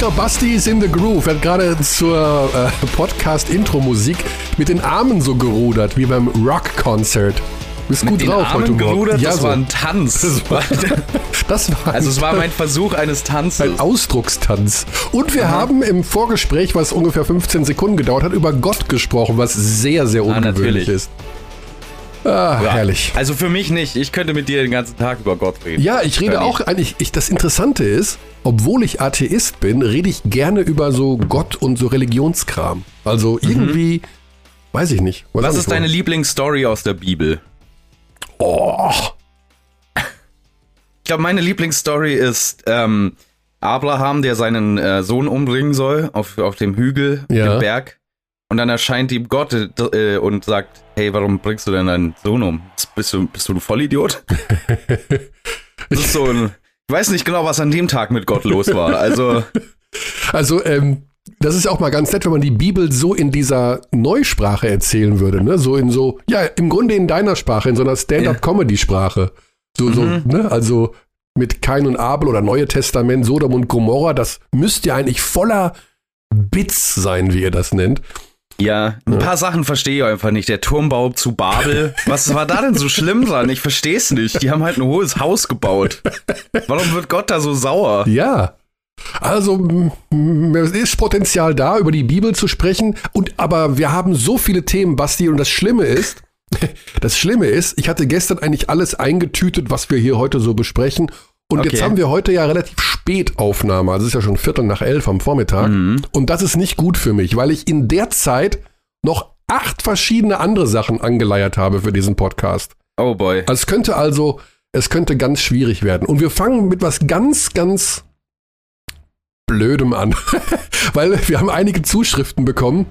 glaube, Basti ist in the groove. Er hat gerade zur äh, Podcast-Intro-Musik mit den Armen so gerudert, wie beim Rock-Concert. Du bist Mit gut den drauf Armen heute Morgen. gerudert, Ja, das so. war ein Tanz. Das war- Das war also es war mein Versuch eines Tanzes. ein Ausdruckstanz. Und wir haben im Vorgespräch, was ungefähr 15 Sekunden gedauert hat, über Gott gesprochen, was sehr, sehr ungewöhnlich natürlich. ist. Ah, Ja. herrlich. Also für mich nicht. Ich könnte mit dir den ganzen Tag über Gott reden. Ja, ich rede auch eigentlich, ich, das Interessante ist, obwohl ich Atheist bin, rede ich gerne über so Gott und so Religionskram. Also irgendwie, weiß ich nicht. Weiß Mhm. Was ist deine. Lieblingsstory aus der Bibel? Oh, Ich glaube, meine Lieblingsstory ist ähm, Abraham, der seinen äh, Sohn umbringen soll auf, auf dem Hügel, Ja. dem Berg. Und dann erscheint ihm Gott äh, und sagt, hey, warum bringst du denn deinen Sohn um? Bist du, bist du ein Vollidiot? das ist so ein... Ich weiß nicht genau, was an dem Tag mit Gott los war. Also, also, ähm, das ist auch mal ganz nett, wenn man die Bibel so in dieser Neusprache erzählen würde, ne? So in so, ja, im Grunde in deiner Sprache, in so einer Stand-up-Comedy-Sprache. So, so, Mhm. ne? Also mit Kain und Abel oder Neue Testament, Sodom und Gomorra, das müsste ja eigentlich voller Bits sein, wie ihr das nennt. Ja, ein paar Sachen verstehe ich einfach nicht. Der Turmbau zu Babel. Was war da denn so schlimm dran? Ich verstehe es nicht. Die haben halt ein hohes Haus gebaut. Warum wird Gott da so sauer? Ja. Also es ist Potenzial da, über die Bibel zu sprechen. Und aber wir haben so viele Themen, Basti, und das Schlimme ist, das Schlimme ist, ich hatte gestern eigentlich alles eingetütet, was wir hier heute so besprechen. Und jetzt Okay. haben wir heute ja relativ spät Aufnahme. Also es ist ja schon Viertel nach elf am Vormittag. Mhm. Und das ist nicht gut für mich, weil ich in der Zeit noch acht verschiedene andere Sachen angeleiert habe für diesen Podcast. Oh boy. Also es könnte also, es könnte ganz schwierig werden. Und wir fangen mit was ganz, ganz Blödem an. Weil wir haben einige Zuschriften bekommen,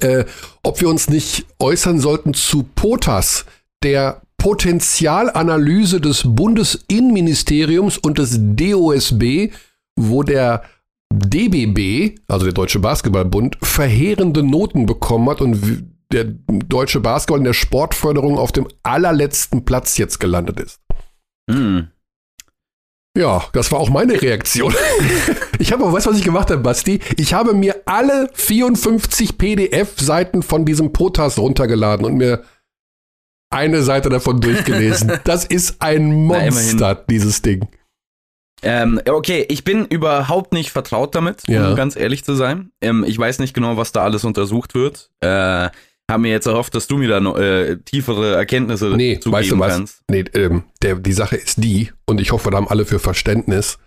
äh, ob wir uns nicht äußern sollten zu POTAS, der Potenzialanalyse des Bundesinnenministeriums und des DOSB, wo der DBB, also der Deutsche Basketballbund, verheerende Noten bekommen hat und der deutsche Basketball in der Sportförderung auf dem allerletzten Platz jetzt gelandet ist. Hm. Ja, das war auch meine Reaktion. Ich habe, weißt du, was ich gemacht habe, Basti? Ich habe mir alle 54 PDF-Seiten von diesem POTAS runtergeladen und mir eine Seite davon durchgelesen. Das ist ein Na, Monster, dieses Ding. Ähm, okay, ich bin überhaupt nicht vertraut damit, Ja. um ganz ehrlich zu sein. Ähm, ich weiß nicht genau, was da alles untersucht wird. Äh, hab mir jetzt erhofft, dass du mir da noch äh, tiefere Erkenntnisse Nee, zugeben weißt du was? kannst. Nee, ähm, der, die Sache ist die, und ich hoffe, da haben alle für Verständnis.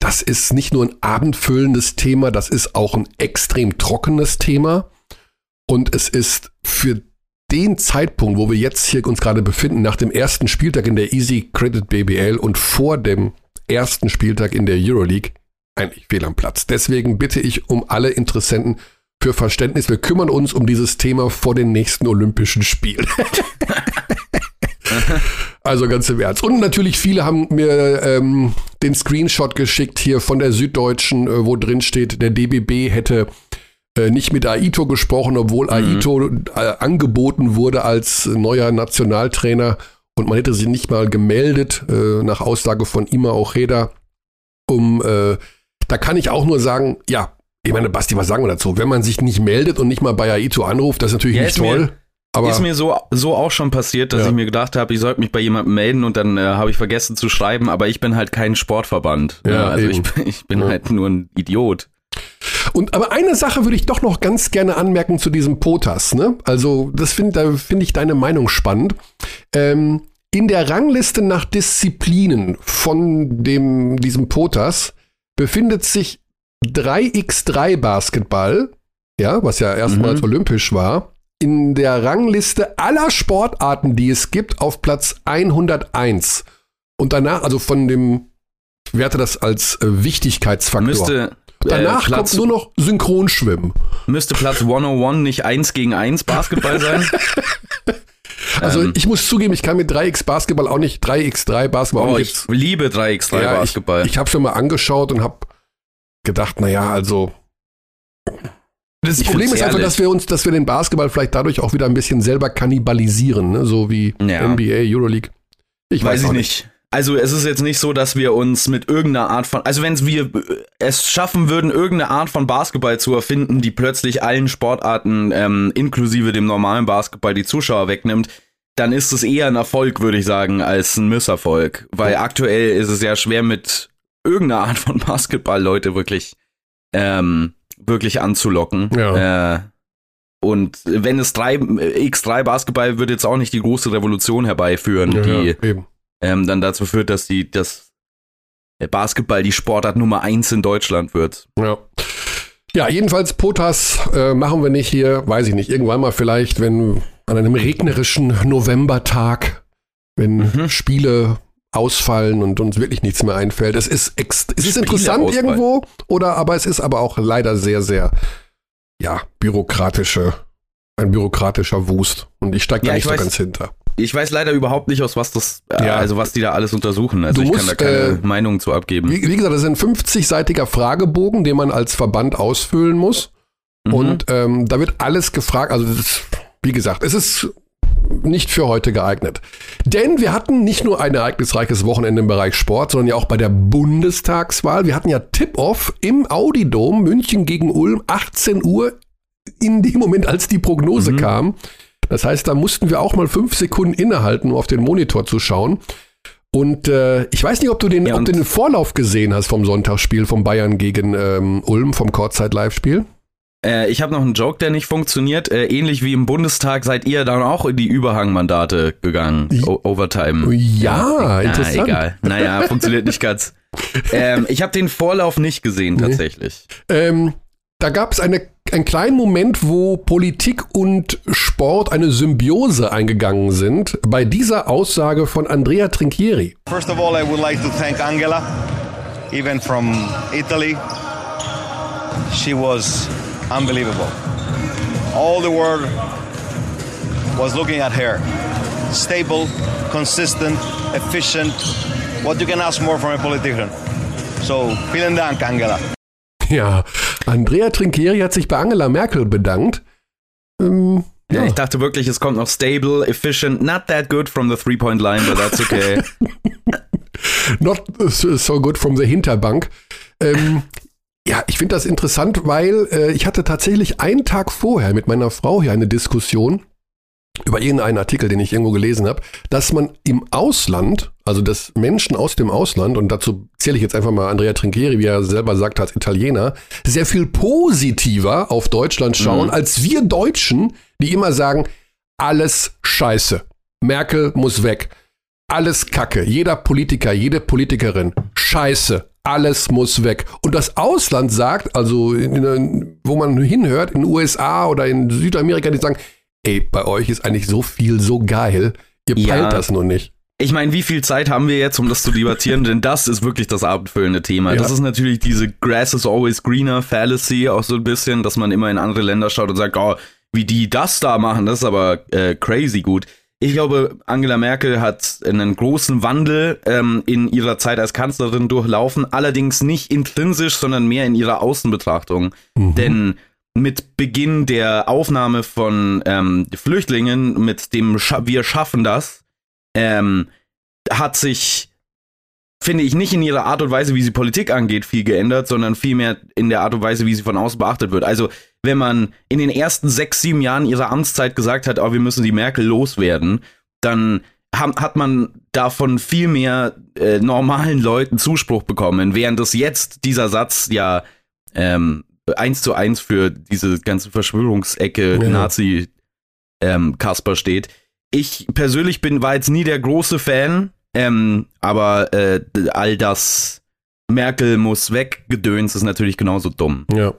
Das ist nicht nur ein abendfüllendes Thema, das ist auch ein extrem trockenes Thema. Und es ist für den Zeitpunkt, wo wir jetzt hier uns gerade befinden, nach dem ersten Spieltag in der Easy Credit BBL und vor dem ersten Spieltag in der Euroleague, eigentlich fehl am Platz. Deswegen bitte ich um alle Interessenten für Verständnis. Wir kümmern uns um dieses Thema vor den nächsten Olympischen Spielen. Also ganz im Ernst. Und natürlich viele haben mir ähm, den Screenshot geschickt hier von der Süddeutschen, äh, wo drin steht, der DBB hätte nicht mit Aito gesprochen, obwohl Aito äh, angeboten wurde als neuer Nationaltrainer und man hätte sich nicht mal gemeldet, äh, nach Aussage von Ima Ojeda. Um, äh, da kann ich auch nur sagen, ja, ich meine, Basti, was sagen wir dazu? Wenn man sich nicht meldet und nicht mal bei Aito anruft, das ist natürlich Ja, nicht ist mir- toll. aber ist mir so, so auch schon passiert, dass Ja. ich mir gedacht habe, ich sollte mich bei jemandem melden und dann äh, habe ich vergessen zu schreiben, aber ich bin halt kein Sportverband. Ja, ne? also ich, eben. ich bin Ja. halt nur ein Idiot. Und aber eine Sache würde ich doch noch ganz gerne anmerken zu diesem POTAS. Ne? Also das finde da finde ich deine Meinung spannend. Ähm, in der Rangliste nach Disziplinen von dem diesem POTAS befindet sich 3x3 Basketball, ja, was ja erstmals Mhm. olympisch war, in der Rangliste aller Sportarten, die es gibt, auf Platz 101. Und danach, also von dem, werte das als äh, Wichtigkeitsfaktor. Müsste, Danach äh, kommt nur noch Synchronschwimmen. müsste Platz 101 nicht 1 gegen 1 Basketball sein? Also Ähm. ich muss zugeben, ich kann mit 3x Basketball auch nicht 3x3 Basketball auch Oh, nicht ich liebe 3x3 Ja, Basketball. Ich, ich habe schon mal angeschaut und habe gedacht, naja, also das Ich Problem ist einfach, dass wir uns, dass wir den Basketball vielleicht dadurch auch wieder ein bisschen selber kannibalisieren, ne? so wie Ja. NBA, Euroleague. Ich weiß, Weiß ich auch nicht. Also es ist jetzt nicht so, dass wir uns mit irgendeiner Art von, also wenn wir es schaffen würden, irgendeine Art von Basketball zu erfinden, die plötzlich allen Sportarten, ähm, inklusive dem normalen Basketball, die Zuschauer wegnimmt, dann ist es eher ein Erfolg, würde ich sagen, als ein Misserfolg. Weil aktuell ist es ja schwer mit irgendeiner Art von Basketball Leute wirklich, ähm, wirklich anzulocken. Ja. Äh, und wenn es drei, X3 Basketball würde jetzt auch nicht die große Revolution herbeiführen, ja, die ja, ähm, dann dazu führt, dass die, dass Basketball die Sportart Nummer eins in Deutschland wird. Ja. Ja, jedenfalls Potas äh, machen wir nicht hier, weiß ich nicht, irgendwann mal vielleicht, wenn an einem regnerischen Novembertag, wenn mhm. Spiele ausfallen und uns wirklich nichts mehr einfällt. Es ist, ex es ist interessant ausfallen. irgendwo, oder aber es ist aber auch leider sehr, sehr, ja, bürokratische, ein bürokratischer Wust. Und ich steige da ja, nicht so ganz hinter. Ich weiß leider überhaupt nicht, aus was das, äh, ja. also was die da alles untersuchen. Also du ich musst, kann da keine äh, Meinung zu abgeben. Wie, wie gesagt, das ist ein 50-seitiger Fragebogen, den man als Verband ausfüllen muss. Mhm. Und ähm, da wird alles gefragt. Also das, wie gesagt, es ist nicht für heute geeignet. Denn wir hatten nicht nur ein ereignisreiches Wochenende im Bereich Sport, sondern ja auch bei der Bundestagswahl. Wir hatten ja Tip-Off im Audidom München gegen Ulm, 18 Uhr in dem Moment, als die Prognose mhm. kam. Das heißt, da mussten wir auch mal fünf Sekunden innehalten, um auf den Monitor zu schauen. Und äh, ich weiß nicht, ob du den, ja, ob du den Vorlauf gesehen hast vom Sonntagsspiel von Bayern gegen ähm, Ulm, vom Kurzzeit-Live-Spiel. Äh, ich habe noch einen Joke, der nicht funktioniert. Äh, ähnlich wie im Bundestag seid ihr dann auch in die Überhangmandate gegangen. O Overtime. Ja, ja interessant. Na, egal. Naja, funktioniert nicht ganz. Ähm, ich habe den Vorlauf nicht gesehen, tatsächlich. Nee. Ähm, da gab es eine, einen kleinen Moment, wo Politik und Sport eine Symbiose eingegangen sind. Bei dieser Aussage von Andrea Trinchieri. First of all, I would like to thank Angela, even from Italy. She was unbelievable. All the world was looking at her. Stable, consistent, efficient. What you can ask more from a politician. So, vielen Dank, Angela. Ja, Andrea Trinchieri hat sich bei Angela Merkel bedankt. Ähm, ja. ja. ich dachte wirklich, es kommt noch stable, efficient, not that good from the three-point line, but that's okay. not so good from the Hinterbank. Ähm, ja, ich finde das interessant, weil äh, ich hatte tatsächlich einen Tag vorher mit meiner Frau hier eine Diskussion über irgendeinen Artikel, den ich irgendwo gelesen habe, dass man im Ausland, also dass Menschen aus dem Ausland, und dazu zähle ich jetzt einfach mal Andrea Trinchieri, wie er selber sagt, als Italiener, sehr viel positiver auf Deutschland schauen, mhm. als wir Deutschen, die immer sagen, alles scheiße. Merkel muss weg. Alles Kacke. Jeder Politiker, jede Politikerin. Scheiße alles muss weg. Und das Ausland sagt, also in, wo man hinhört, in den USA oder in Südamerika, die sagen, ey, bei euch ist eigentlich so viel so geil, ihr peilt ja. das nur nicht. Ich meine, wie viel Zeit haben wir jetzt, um das zu debattieren? Denn das ist wirklich das abendfüllende Thema. Ja. Das ist natürlich diese Grass is always greener Fallacy auch so ein bisschen, dass man immer in andere Länder schaut und sagt, oh, wie die das da machen, das ist aber äh, crazy gut. Ich glaube, Angela Merkel hat einen großen Wandel ähm, in ihrer Zeit als Kanzlerin durchlaufen, allerdings nicht intrinsisch, sondern mehr in ihrer Außenbetrachtung. Mhm. Denn mit Beginn der Aufnahme von ähm, Flüchtlingen, mit dem Scha Wir schaffen das, ähm, hat sich, finde ich, nicht in ihrer Art und Weise, wie sie Politik angeht, viel geändert, sondern vielmehr in der Art und Weise, wie sie von außen beachtet wird. Also wenn man in den ersten sechs, sieben Jahren ihrer Amtszeit gesagt hat, oh, wir müssen die Merkel loswerden, dann hat man davon viel mehr äh, normalen Leuten Zuspruch bekommen, während es jetzt dieser Satz ja ähm, eins zu eins für diese ganze Verschwörungsecke ja. Nazi ähm, Kasper steht. Ich persönlich bin war jetzt nie der große Fan, ähm, aber äh, all das Merkel muss weg Gedöns ist natürlich genauso dumm. Ja.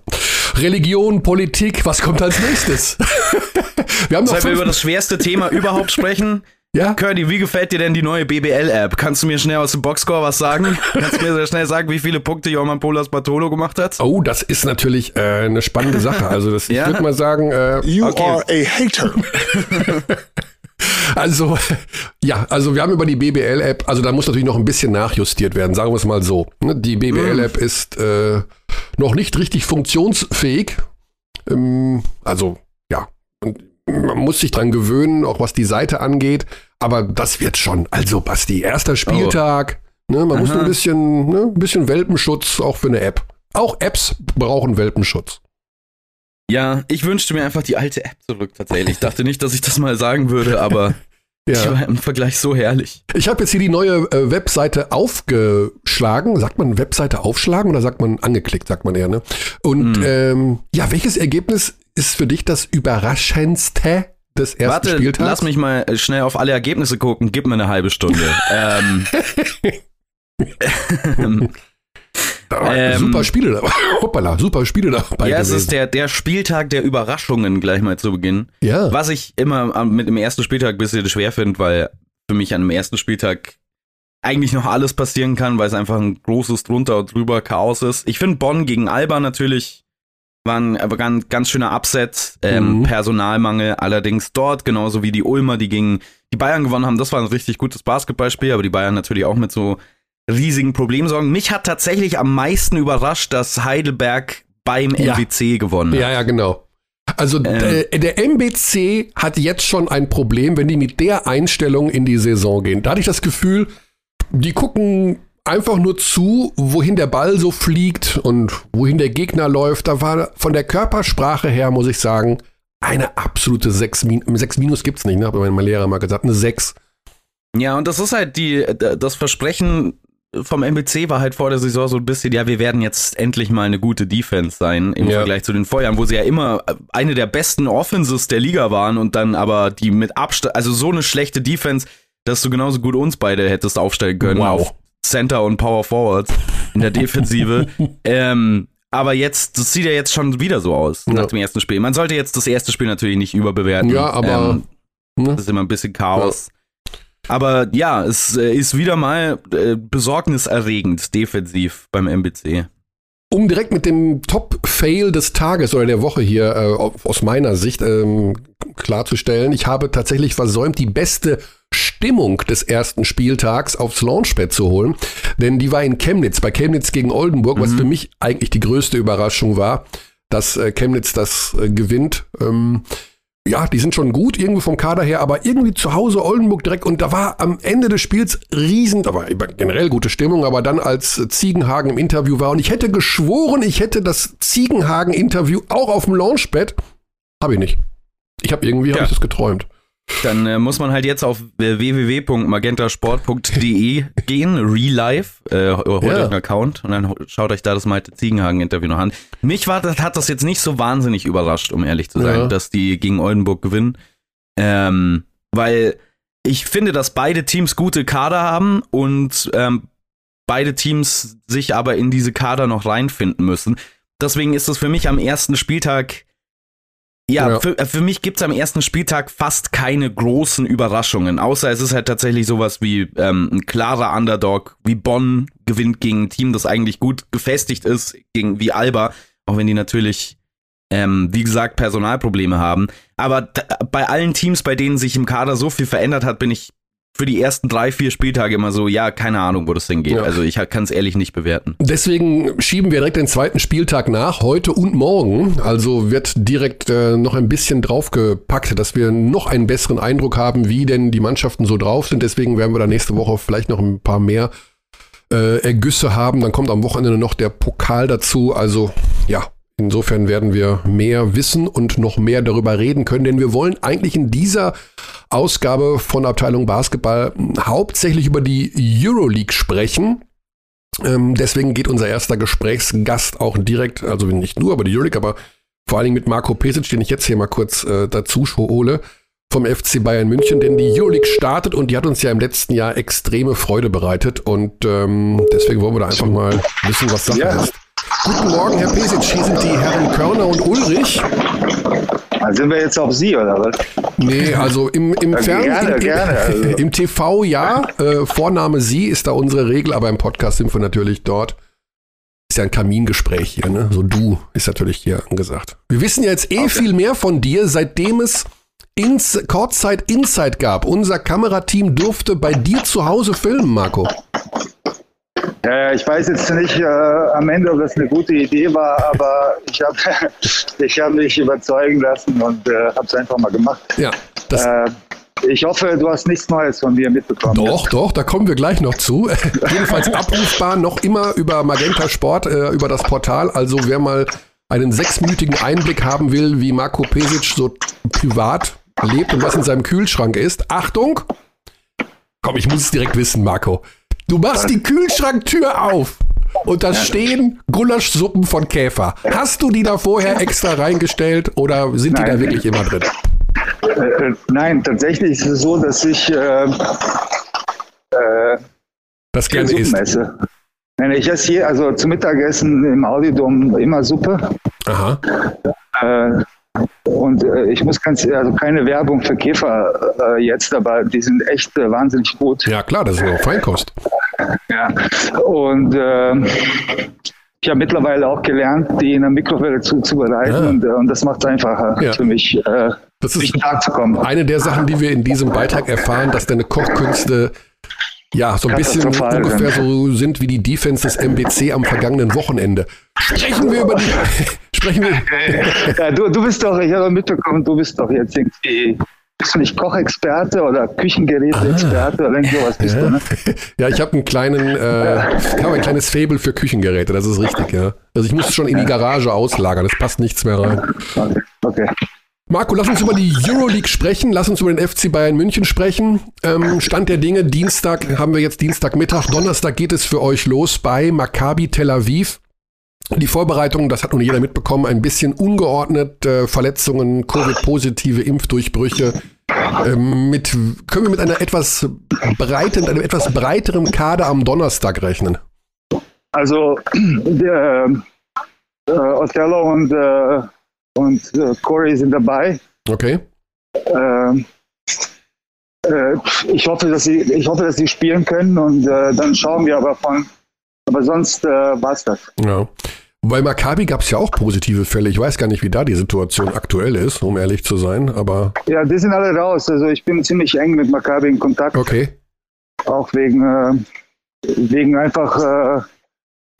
Religion, Politik, was kommt als nächstes? wir haben Sollen wir über das schwerste Thema überhaupt sprechen? Ja. Curdy, wie gefällt dir denn die neue BBL-App? Kannst du mir schnell aus dem Boxscore was sagen? Kannst du mir sehr schnell sagen, wie viele Punkte Jorman Polas Bartolo gemacht hat? Oh, das ist natürlich äh, eine spannende Sache. Also das, ja? ich würde mal sagen, äh, you okay. are a hater. Also, ja, also wir haben über die BBL-App, also da muss natürlich noch ein bisschen nachjustiert werden, sagen wir es mal so. Ne, die BBL-App mm. ist äh, noch nicht richtig funktionsfähig. Ähm, also, ja, man muss sich dran gewöhnen, auch was die Seite angeht. aber das wird schon. Also, Basti, erster Spieltag. Oh. Ne, man Aha. muss ein bisschen, ne, ein bisschen Welpenschutz auch für eine App. Auch Apps brauchen Welpenschutz. Ja, ich wünschte mir einfach die alte App zurück tatsächlich. Ich dachte nicht, dass ich das mal sagen würde, aber ja. die war im Vergleich so herrlich. Ich habe jetzt hier die neue äh, Webseite aufgeschlagen. Sagt man Webseite aufschlagen oder sagt man angeklickt, sagt man eher, ne? Und mhm. ähm, ja, welches Ergebnis ist für dich das überraschendste des ersten Warte, Spieltags? lass mich mal schnell auf alle Ergebnisse gucken. Gib mir eine halbe Stunde. ähm, ähm, super Spiele da. Hoppala, super Spiele dabei. Ja, gewesen. es ist der, der Spieltag der Überraschungen gleich mal zu Beginn. Ja. Was ich immer mit dem ersten Spieltag ein bisschen schwer finde, weil für mich an dem ersten Spieltag eigentlich noch alles passieren kann, weil es einfach ein großes drunter und drüber Chaos ist. Ich finde Bonn gegen Alba natürlich war ein, war ein ganz schöner Upset, ähm, mhm. Personalmangel allerdings dort, genauso wie die Ulmer, die gegen die Bayern gewonnen haben. Das war ein richtig gutes Basketballspiel, aber die Bayern natürlich auch mit so riesigen Problemen sorgen. Mich hat tatsächlich am meisten überrascht, dass Heidelberg beim ja. MBC gewonnen hat. Ja, ja, genau. Also ähm. der, der MBC hat jetzt schon ein Problem, wenn die mit der Einstellung in die Saison gehen. Da hatte ich das Gefühl, die gucken einfach nur zu, wohin der Ball so fliegt und wohin der Gegner läuft. Da war von der Körpersprache her, muss ich sagen, eine absolute 6 Minus. 6 Minus gibt's nicht, ne? Hat mein Lehrer mal gesagt, eine 6. Ja, und das ist halt die, das Versprechen vom MBC war halt vor der Saison so ein bisschen, ja, wir werden jetzt endlich mal eine gute Defense sein im ja. Vergleich zu den Vorjahren, wo sie ja immer eine der besten Offenses der Liga waren und dann aber die mit Abstand, also so eine schlechte Defense, dass du genauso gut uns beide hättest aufstellen können wow. auf Center und Power Forward in der Defensive. ähm, aber jetzt, das sieht ja jetzt schon wieder so aus ja. nach dem ersten Spiel. Man sollte jetzt das erste Spiel natürlich nicht überbewerten. Ja, aber ähm, ne? das ist immer ein bisschen Chaos. Ja. Aber ja, es äh, ist wieder mal äh, besorgniserregend defensiv beim MBC. Um direkt mit dem Top-Fail des Tages oder der Woche hier äh, aus meiner Sicht ähm, klarzustellen, ich habe tatsächlich versäumt, die beste Stimmung des ersten Spieltags aufs Launchpad zu holen. Denn die war in Chemnitz, bei Chemnitz gegen Oldenburg, mhm. was für mich eigentlich die größte Überraschung war, dass äh, Chemnitz das äh, gewinnt. Ähm, ja, die sind schon gut irgendwie vom Kader her, aber irgendwie zu Hause Oldenburg direkt und da war am Ende des Spiels riesen, da war generell gute Stimmung, aber dann als Ziegenhagen im Interview war und ich hätte geschworen, ich hätte das Ziegenhagen-Interview auch auf dem Launchpad, habe ich nicht. Ich habe irgendwie, ja. habe ich das geträumt. Dann äh, muss man halt jetzt auf äh, www.magentasport.de gehen, Real Life, äh, holt ja. euch einen Account und dann schaut euch da das Malte Ziegenhagen-Interview noch an. Mich war, das, hat das jetzt nicht so wahnsinnig überrascht, um ehrlich zu sein, ja. dass die gegen Oldenburg gewinnen. Ähm, weil ich finde, dass beide Teams gute Kader haben und ähm, beide Teams sich aber in diese Kader noch reinfinden müssen. Deswegen ist es für mich am ersten Spieltag ja, ja. Für, äh, für mich gibt's am ersten Spieltag fast keine großen Überraschungen, außer es ist halt tatsächlich sowas wie ähm, ein klarer Underdog, wie Bonn gewinnt gegen ein Team, das eigentlich gut gefestigt ist, gegen wie Alba, auch wenn die natürlich, ähm, wie gesagt, Personalprobleme haben. Aber bei allen Teams, bei denen sich im Kader so viel verändert hat, bin ich für die ersten drei, vier Spieltage immer so, ja, keine Ahnung, wo das hingeht. Ja. Also ich kann es ehrlich nicht bewerten. Deswegen schieben wir direkt den zweiten Spieltag nach, heute und morgen. Also wird direkt äh, noch ein bisschen draufgepackt, dass wir noch einen besseren Eindruck haben, wie denn die Mannschaften so drauf sind. Deswegen werden wir da nächste Woche vielleicht noch ein paar mehr äh, Ergüsse haben. Dann kommt am Wochenende noch der Pokal dazu. Also ja, Insofern werden wir mehr wissen und noch mehr darüber reden können, denn wir wollen eigentlich in dieser Ausgabe von Abteilung Basketball hauptsächlich über die Euroleague sprechen. Ähm, deswegen geht unser erster Gesprächsgast auch direkt, also nicht nur über die Euroleague, aber vor allen Dingen mit Marco Pesic, den ich jetzt hier mal kurz äh, dazu hole, vom FC Bayern München, denn die Euroleague startet und die hat uns ja im letzten Jahr extreme Freude bereitet und ähm, deswegen wollen wir da einfach mal wissen, was Sache ja. ist. Guten Morgen, Herr Pesic. Hier sind die Herren Körner und Ulrich. Also sind wir jetzt auf Sie, oder was? Nee, also im, im Fernsehen, gerne, im, gerne, also. im TV ja. Äh, Vorname Sie ist da unsere Regel, aber im Podcast sind wir natürlich dort. Ist ja ein Kamingespräch hier, ne? So du ist natürlich hier angesagt. Wir wissen ja jetzt eh okay. viel mehr von dir, seitdem es ins Kurzzeit Insight gab. Unser Kamerateam durfte bei dir zu Hause filmen, Marco. Ja, ich weiß jetzt nicht äh, am Ende, ob das eine gute Idee war, aber ich habe ich hab mich überzeugen lassen und äh, habe es einfach mal gemacht. Ja, das, äh, Ich hoffe, du hast nichts Neues von mir mitbekommen. Doch, doch, da kommen wir gleich noch zu. Jedenfalls abrufbar noch immer über Magenta Sport, äh, über das Portal. Also wer mal einen sechsminütigen Einblick haben will, wie Marco Pesic so privat lebt und was in seinem Kühlschrank ist. Achtung! Komm, ich muss es direkt wissen, Marco. Du machst die Kühlschranktür auf und da stehen Gulaschsuppen von Käfer. Hast du die da vorher extra reingestellt oder sind die Nein. da wirklich immer drin? Äh, nein, tatsächlich ist es so, dass ich äh, äh, Das gerne isst. esse. Nein, ich esse hier, also zum Mittagessen im Audidom immer Suppe. Aha. Äh, und äh, ich muss ganz, also keine Werbung für Käfer äh, jetzt, aber die sind echt äh, wahnsinnig gut. Ja klar, das ist ja auch Feinkost. Ja. Und äh, ich habe mittlerweile auch gelernt, die in der Mikrowelle zuzubereiten Ah. und, äh, und das macht es einfacher Ja. für mich, äh, Das ist zu kommen. eine der Sachen, die wir in diesem Beitrag erfahren, dass deine Kochkünste ja so ein bisschen ungefähr so sind wie die Defense des MBC am vergangenen Wochenende. Sprechen wir über die. Sprechen wir. Ja, du, du bist doch, ich habe mitbekommen, du bist doch jetzt irgendwie, bist du nicht Kochexperte oder Küchengeräteexperte oder irgend sowas bist Ah. Ja, du, ne? ja ich habe einen kleinen, äh, habe ein kleines Faible für Küchengeräte, das ist richtig, ja. Also ich muss schon in die Garage auslagern, es passt nichts mehr rein. Okay, okay. Marco, lass uns über die Euroleague sprechen, lass uns über den FC Bayern München sprechen. Ähm, Stand der Dinge, Dienstag haben wir jetzt Dienstagmittag, Donnerstag geht es für euch los bei Maccabi Tel Aviv. Die Vorbereitung, das hat nun jeder mitbekommen, ein bisschen ungeordnet, äh, Verletzungen, Covid-positive Impfdurchbrüche. Ähm, mit, können wir mit einer etwas breiten, einem etwas breiteren Kader am Donnerstag rechnen? Also der, äh, Othello und, äh, und äh, Corey sind dabei. Okay. Ähm, äh, ich, hoffe, dass sie, ich hoffe, dass sie spielen können und äh, dann schauen wir aber von. Aber sonst äh, war es das. Ja. Bei Maccabi gab es ja auch positive Fälle. Ich weiß gar nicht, wie da die Situation aktuell ist, um ehrlich zu sein, aber Ja, die sind alle raus. Also ich bin ziemlich eng mit Maccabi in Kontakt, okay. auch wegen, äh, wegen einfach äh,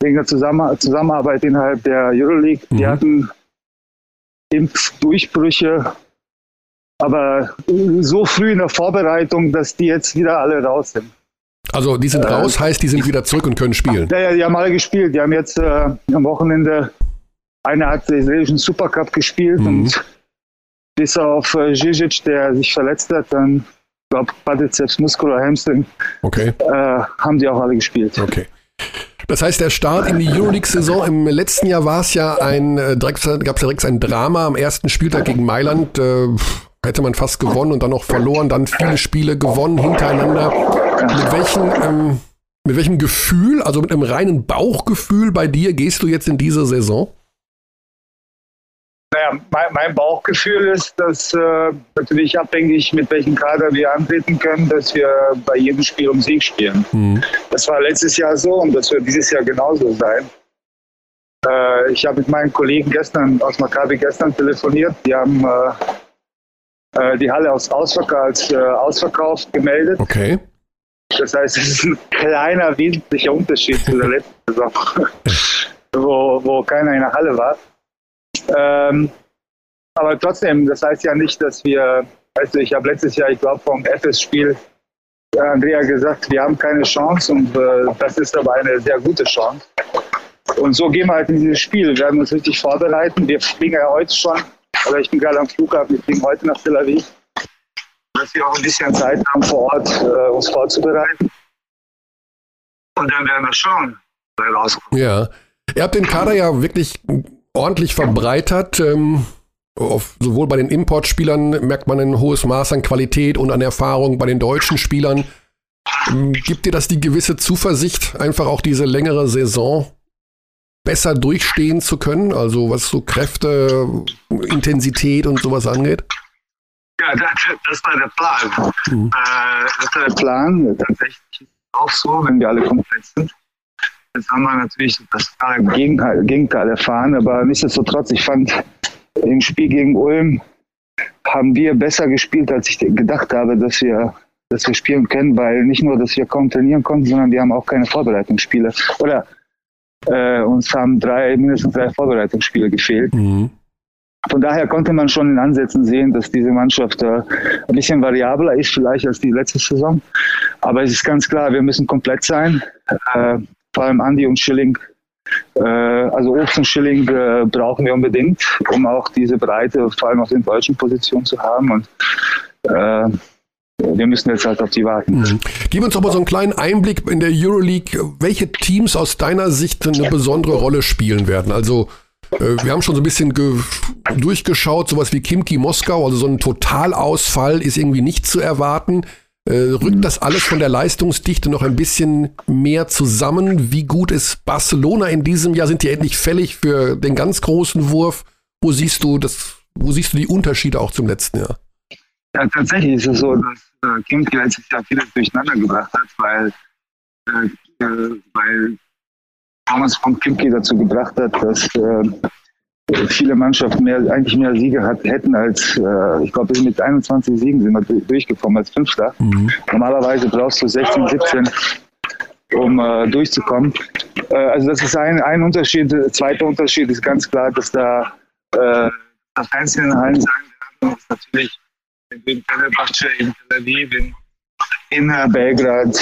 wegen der Zusammen Zusammenarbeit innerhalb der Euroleague. Die Mhm. hatten Impfdurchbrüche, aber so früh in der Vorbereitung, dass die jetzt wieder alle raus sind. Also die sind raus, heißt, die sind wieder zurück und können spielen. Ja, ja, die haben alle gespielt. Die haben jetzt äh, am Wochenende, einer hat den israelischen Supercup gespielt Mhm. und bis auf äh, Žižić, der sich verletzt hat, dann, ich glaube, Quadriceps Muscular Hamstring, Okay, äh, haben die auch alle gespielt. okay. Das heißt, der Start in die Euroleague-Saison im letzten Jahr war es ja ein, äh, gab es direkt ein Drama am ersten Spieltag gegen Mailand. Äh, hätte man fast gewonnen und dann noch verloren, dann viele Spiele gewonnen hintereinander. Mit welchem, ähm, mit welchem Gefühl, also mit einem reinen Bauchgefühl bei dir gehst du jetzt in diese Saison? Naja, mein, mein Bauchgefühl ist, dass äh, natürlich abhängig, mit welchem Kader wir antreten können, dass wir bei jedem Spiel um Sieg spielen. Hm. Das war letztes Jahr so und das wird dieses Jahr genauso sein. Äh, ich habe mit meinen Kollegen gestern aus Maccabi gestern telefoniert. Die haben äh, äh, die Halle aus Ausverkauf, als äh, ausverkauft gemeldet. Okay. Das heißt, es ist ein kleiner wesentlicher Unterschied zu der letzten Saison, wo, wo keiner in der Halle war. Ähm, aber trotzdem, das heißt ja nicht, dass wir, du, ich habe letztes Jahr, ich glaube, vom FS-Spiel äh, Andrea gesagt, wir haben keine Chance und äh, das ist aber eine sehr gute Chance. Und so gehen wir halt in dieses Spiel. Wir werden uns richtig vorbereiten. Wir fliegen ja heute schon, oder ich bin gerade am Flughafen, wir fliegen heute nach Tel Aviv, dass wir auch ein bisschen Zeit haben vor Ort, äh, uns vorzubereiten. Und dann werden wir schauen, wer rauskommt. Ja. Ihr habt den Kader ja wirklich ordentlich verbreitert. Ähm, auf, sowohl bei den Importspielern merkt man ein hohes Maß an Qualität und an Erfahrung. Bei den deutschen Spielern ähm, gibt dir das die gewisse Zuversicht, einfach auch diese längere Saison besser durchstehen zu können? Also was so Kräfte, Intensität und sowas angeht? Ja, das, das war der Plan. Mhm. Äh, das war der Plan. Tatsächlich ist es auch so, wenn wir alle komplett sind. Jetzt haben wir natürlich das Gegenteil, Gegenteil erfahren, aber nichtsdestotrotz, ich fand, im Spiel gegen Ulm haben wir besser gespielt, als ich gedacht habe, dass wir, dass wir spielen können, weil nicht nur, dass wir kaum trainieren konnten, sondern wir haben auch keine Vorbereitungsspiele. Oder äh, uns haben drei, mindestens drei Vorbereitungsspiele gefehlt. Mhm. von daher konnte man schon in Ansätzen sehen, dass diese Mannschaft äh, ein bisschen variabler ist vielleicht als die letzte Saison. Aber es ist ganz klar, wir müssen komplett sein. Äh, vor allem Andi und Schilling. Äh, also Obst und Schilling äh, brauchen wir unbedingt, um auch diese Breite vor allem auf den deutschen Positionen zu haben. Und äh, wir müssen jetzt halt auf die warten. Mhm. Gib uns doch mal so einen kleinen Einblick in der Euroleague, welche Teams aus deiner Sicht eine besondere Rolle spielen werden. Also äh, wir haben schon so ein bisschen durchgeschaut, sowas wie Kimki Moskau, also so ein Totalausfall ist irgendwie nicht zu erwarten. Äh, rückt das alles von der Leistungsdichte noch ein bisschen mehr zusammen? Wie gut ist Barcelona in diesem Jahr? Sind die endlich fällig für den ganz großen Wurf? Wo siehst du das, wo siehst du die Unterschiede auch zum letzten Jahr? Ja, tatsächlich ist es so, dass äh, Kimki letztes Jahr vieles durcheinander gebracht hat, weil, äh, äh weil Thomas von Kimki dazu gebracht hat, dass äh, viele Mannschaften mehr, eigentlich mehr Siege hat, hätten als, äh, ich glaube, mit 21 Siegen sind wir durchgekommen als Fünfter. Mhm. Normalerweise brauchst du 16, 17, um äh, durchzukommen. Äh, also das ist ein, ein Unterschied. Der zweite Unterschied ist ganz klar, dass da äh, Fans in den Hallen sagen werden, dass natürlich in Fenerbahce, in Tel Aviv, in in Belgrad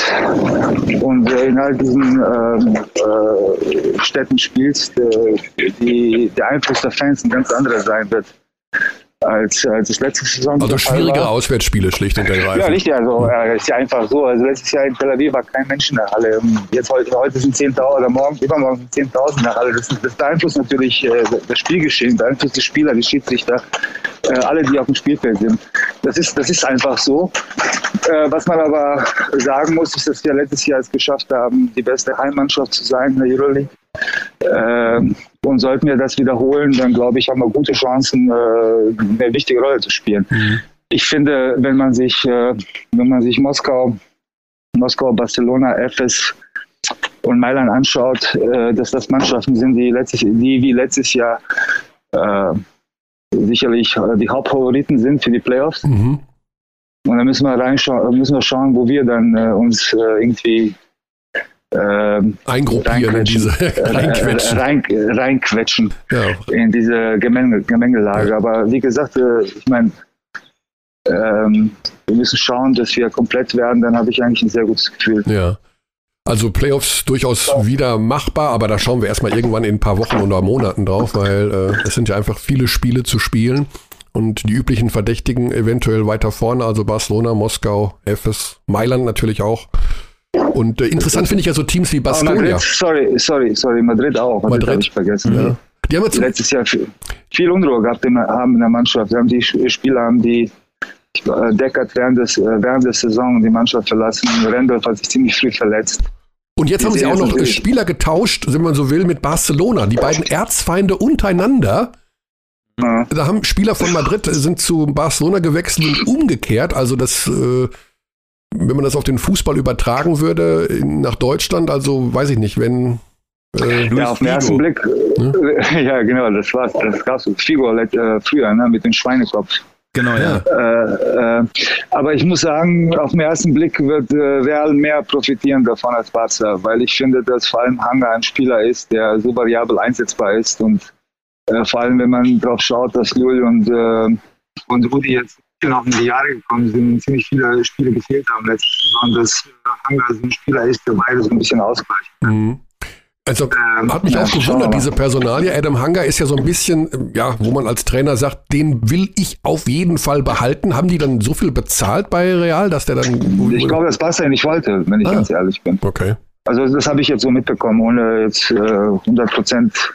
und in all diesen ähm, äh, Städten spielst, äh, die, der Einfluss der Fans ein ganz anderer sein wird als, als das letzte Saison. Also schwierige Auswärtsspiele schlicht und ergreifend. Ja, richtig. Also äh, ist ja einfach so. Also letztes Jahr in Tel Aviv war kein Mensch in der Halle. Jetzt heute, heute sind 10.000 oder morgen, übermorgen sind 10.000 in der Halle. Das, das beeinflusst natürlich äh, das Spielgeschehen, beeinflusst die Spieler, die Schiedsrichter, äh, alle, die auf dem Spielfeld sind. Das ist, das ist einfach so. Äh, was man aber sagen muss, ist, dass wir letztes Jahr es geschafft haben, die beste Heimmannschaft zu sein in der Euroleague. Äh, und sollten wir das wiederholen, dann glaube ich, haben wir gute Chancen, äh, eine wichtige Rolle zu spielen. Mhm. Ich finde, wenn man sich, äh, wenn man sich Moskau, Moskau, Barcelona, FS und Mailand anschaut, äh, dass das Mannschaften sind, die, letztes, die wie letztes Jahr äh, sicherlich die Hauptfavoriten sind für die Playoffs. Mhm. Und dann müssen wir reinschauen, müssen wir schauen, wo wir dann äh, uns äh, irgendwie ähm, eingruppieren in diese reinquetschen, rein, reinquetschen ja. in diese Gemenge, Gemengelage. Ja. Aber wie gesagt, äh, ich meine, ähm, wir müssen schauen, dass wir komplett werden, dann habe ich eigentlich ein sehr gutes Gefühl. Ja. Also Playoffs durchaus wieder machbar, aber da schauen wir erstmal irgendwann in ein paar Wochen oder Monaten drauf, weil äh, es sind ja einfach viele Spiele zu spielen und die üblichen Verdächtigen eventuell weiter vorne, also Barcelona, Moskau, FS, Mailand natürlich auch. Und äh, interessant finde ich ja so Teams wie Baskonia. Oh, Madrid, sorry, sorry, sorry, Madrid auch. Madrid, Madrid. habe ich vergessen. Ja. Die haben letztes Jahr viel, viel Unruhe gehabt in, haben in der Mannschaft. Wir haben die Spieler haben die äh, Deckert während, des, äh, während der Saison die Mannschaft verlassen. Randolph hat sich ziemlich früh verletzt. Und jetzt haben sie auch noch Spieler getauscht, wenn man so will, mit Barcelona. Die beiden Erzfeinde untereinander. Ja. Da haben Spieler von Madrid sind zu Barcelona gewechselt und umgekehrt. Also das äh, wenn man das auf den Fußball übertragen würde in, nach Deutschland, also weiß ich nicht, wenn äh, ja, auf den ersten Blick, ne? ja genau, das war's, das gab's Figo äh, früher, ne, mit dem Schweinekopf. Genau, ja. Äh, äh, aber ich muss sagen, auf den ersten Blick wird äh, Real mehr profitieren davon als Barca, weil ich finde, dass vor allem Hanga ein Spieler ist, der so variabel einsetzbar ist und äh, vor allem, wenn man darauf schaut, dass Lul und, äh, und Rudi jetzt noch in die Jahre gekommen sind, ziemlich viele Spiele gefehlt haben letzte Saison, dass Hanga so ein Spieler ist, der beide so ein bisschen ausgleicht. Mhm. Also ähm, hat mich ja, auch gewundert, diese Personalie. Adam Hanger ist ja so ein bisschen, ja, wo man als Trainer sagt, den will ich auf jeden Fall behalten. Haben die dann so viel bezahlt bei Real, dass der dann. Ich glaube, dass Barca nicht wollte, wenn ich ah. ganz ehrlich bin. Okay. Also das habe ich jetzt so mitbekommen, ohne jetzt äh, 100 Prozent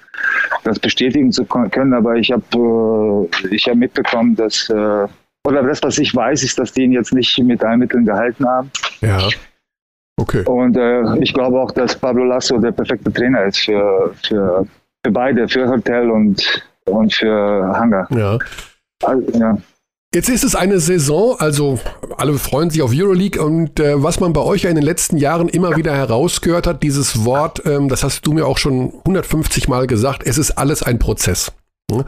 das bestätigen zu können. Aber ich habe äh, ich hab mitbekommen, dass äh, oder das, was ich weiß, ist, dass die ihn jetzt nicht mit allen Mitteln gehalten haben. Ja. Okay. Und äh, ich glaube auch, dass Pablo Lasso der perfekte Trainer ist für, für, für beide, für Hotel und, und für Hangar. Ja. Also, ja. Jetzt ist es eine Saison, also alle freuen sich auf Euroleague und äh, was man bei euch ja in den letzten Jahren immer wieder herausgehört hat, dieses Wort, ähm, das hast du mir auch schon 150 Mal gesagt, es ist alles ein Prozess. Jetzt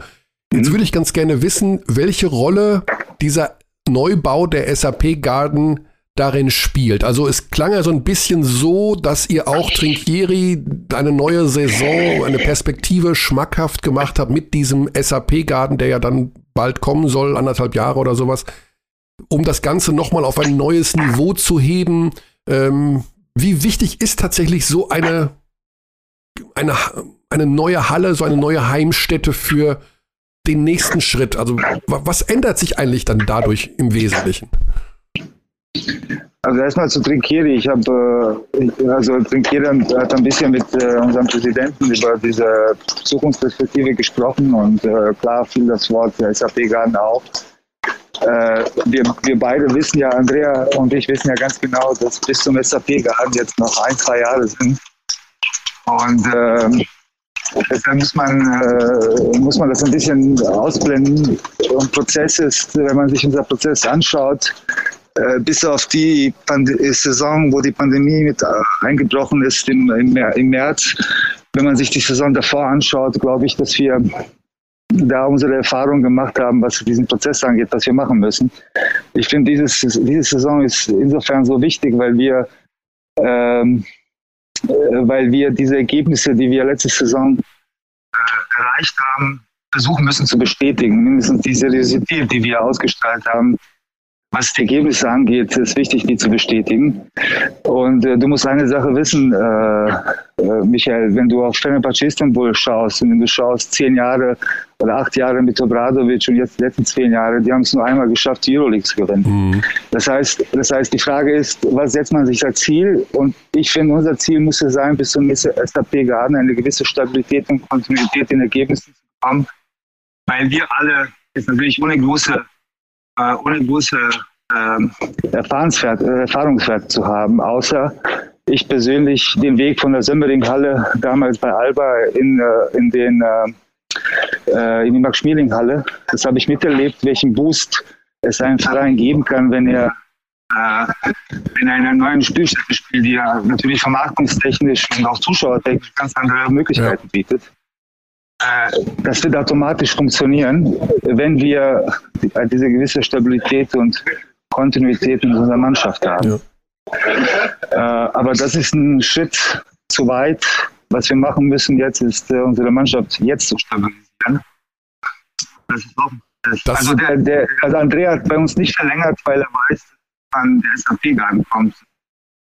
mhm. würde ich ganz gerne wissen, welche Rolle dieser Neubau der SAP Garden darin spielt. Also es klang ja so ein bisschen so, dass ihr auch Trinkieri eine neue Saison, eine Perspektive schmackhaft gemacht habt mit diesem SAP-Garten, der ja dann bald kommen soll, anderthalb Jahre oder sowas, um das Ganze nochmal auf ein neues Niveau zu heben. Ähm, wie wichtig ist tatsächlich so eine, eine, eine neue Halle, so eine neue Heimstätte für den nächsten Schritt? Also was ändert sich eigentlich dann dadurch im Wesentlichen? Also erstmal zu Trinkieri. Ich habe, äh, also Trinkieri hat ein bisschen mit äh, unserem Präsidenten über diese Zukunftsperspektive gesprochen und äh, klar fiel das Wort der SAP gerade auf. Wir, wir beide wissen ja, Andrea und ich wissen ja ganz genau, dass bis zum SAP-Garten jetzt noch ein, zwei Jahre sind. Und äh, deshalb muss man, äh, muss man das ein bisschen ausblenden. Und Prozess ist, wenn man sich unser Prozess anschaut, äh, bis auf die Pand Saison, wo die Pandemie mit äh, eingebrochen ist im, im, im März, wenn man sich die Saison davor anschaut, glaube ich, dass wir da unsere Erfahrung gemacht haben, was diesen Prozess angeht, was wir machen müssen. Ich finde, diese Saison ist insofern so wichtig, weil wir, ähm, äh, weil wir diese Ergebnisse, die wir letzte Saison äh, erreicht haben, versuchen müssen zu bestätigen. Mindestens die Seriosität, die wir ausgestrahlt haben, was die Ergebnisse angeht, ist wichtig, die zu bestätigen. Und äh, du musst eine Sache wissen, äh, äh, Michael, wenn du auf Fenerbahce Istanbul schaust und wenn du schaust, zehn Jahre oder acht Jahre mit Obradovic und jetzt die letzten zehn Jahre, die haben es nur einmal geschafft, die Euroleague zu gewinnen. Mhm. Das heißt, das heißt, die Frage ist, was setzt man sich als Ziel? Und ich finde, unser Ziel muss es sein, bis zum SAP Garden eine gewisse Stabilität und Kontinuität in Ergebnissen zu bekommen, weil wir alle jetzt natürlich ohne große äh, ohne große ähm, Erfahrungswert, äh, Erfahrungswert zu haben, außer ich persönlich den Weg von der Sömmering-Halle damals bei Alba in, äh, in, den, äh, in die Max-Schmeling-Halle, das habe ich miterlebt, welchen Boost es einem Verein geben kann, wenn er äh, wenn er in einer neuen Spielstätte spielt, die ja natürlich vermarktungstechnisch und auch zuschauertechnisch ganz andere Möglichkeiten ja. bietet. Das wird automatisch funktionieren, wenn wir diese gewisse Stabilität und Kontinuität in unserer Mannschaft haben. Ja. Äh, aber das ist ein Schritt zu weit. Was wir machen müssen jetzt, ist äh, unsere Mannschaft jetzt zu stabilisieren. Das ist auch das also, der, der, also Andrea hat bei uns nicht verlängert, weil er weiß, dass an der SAP gar kommt.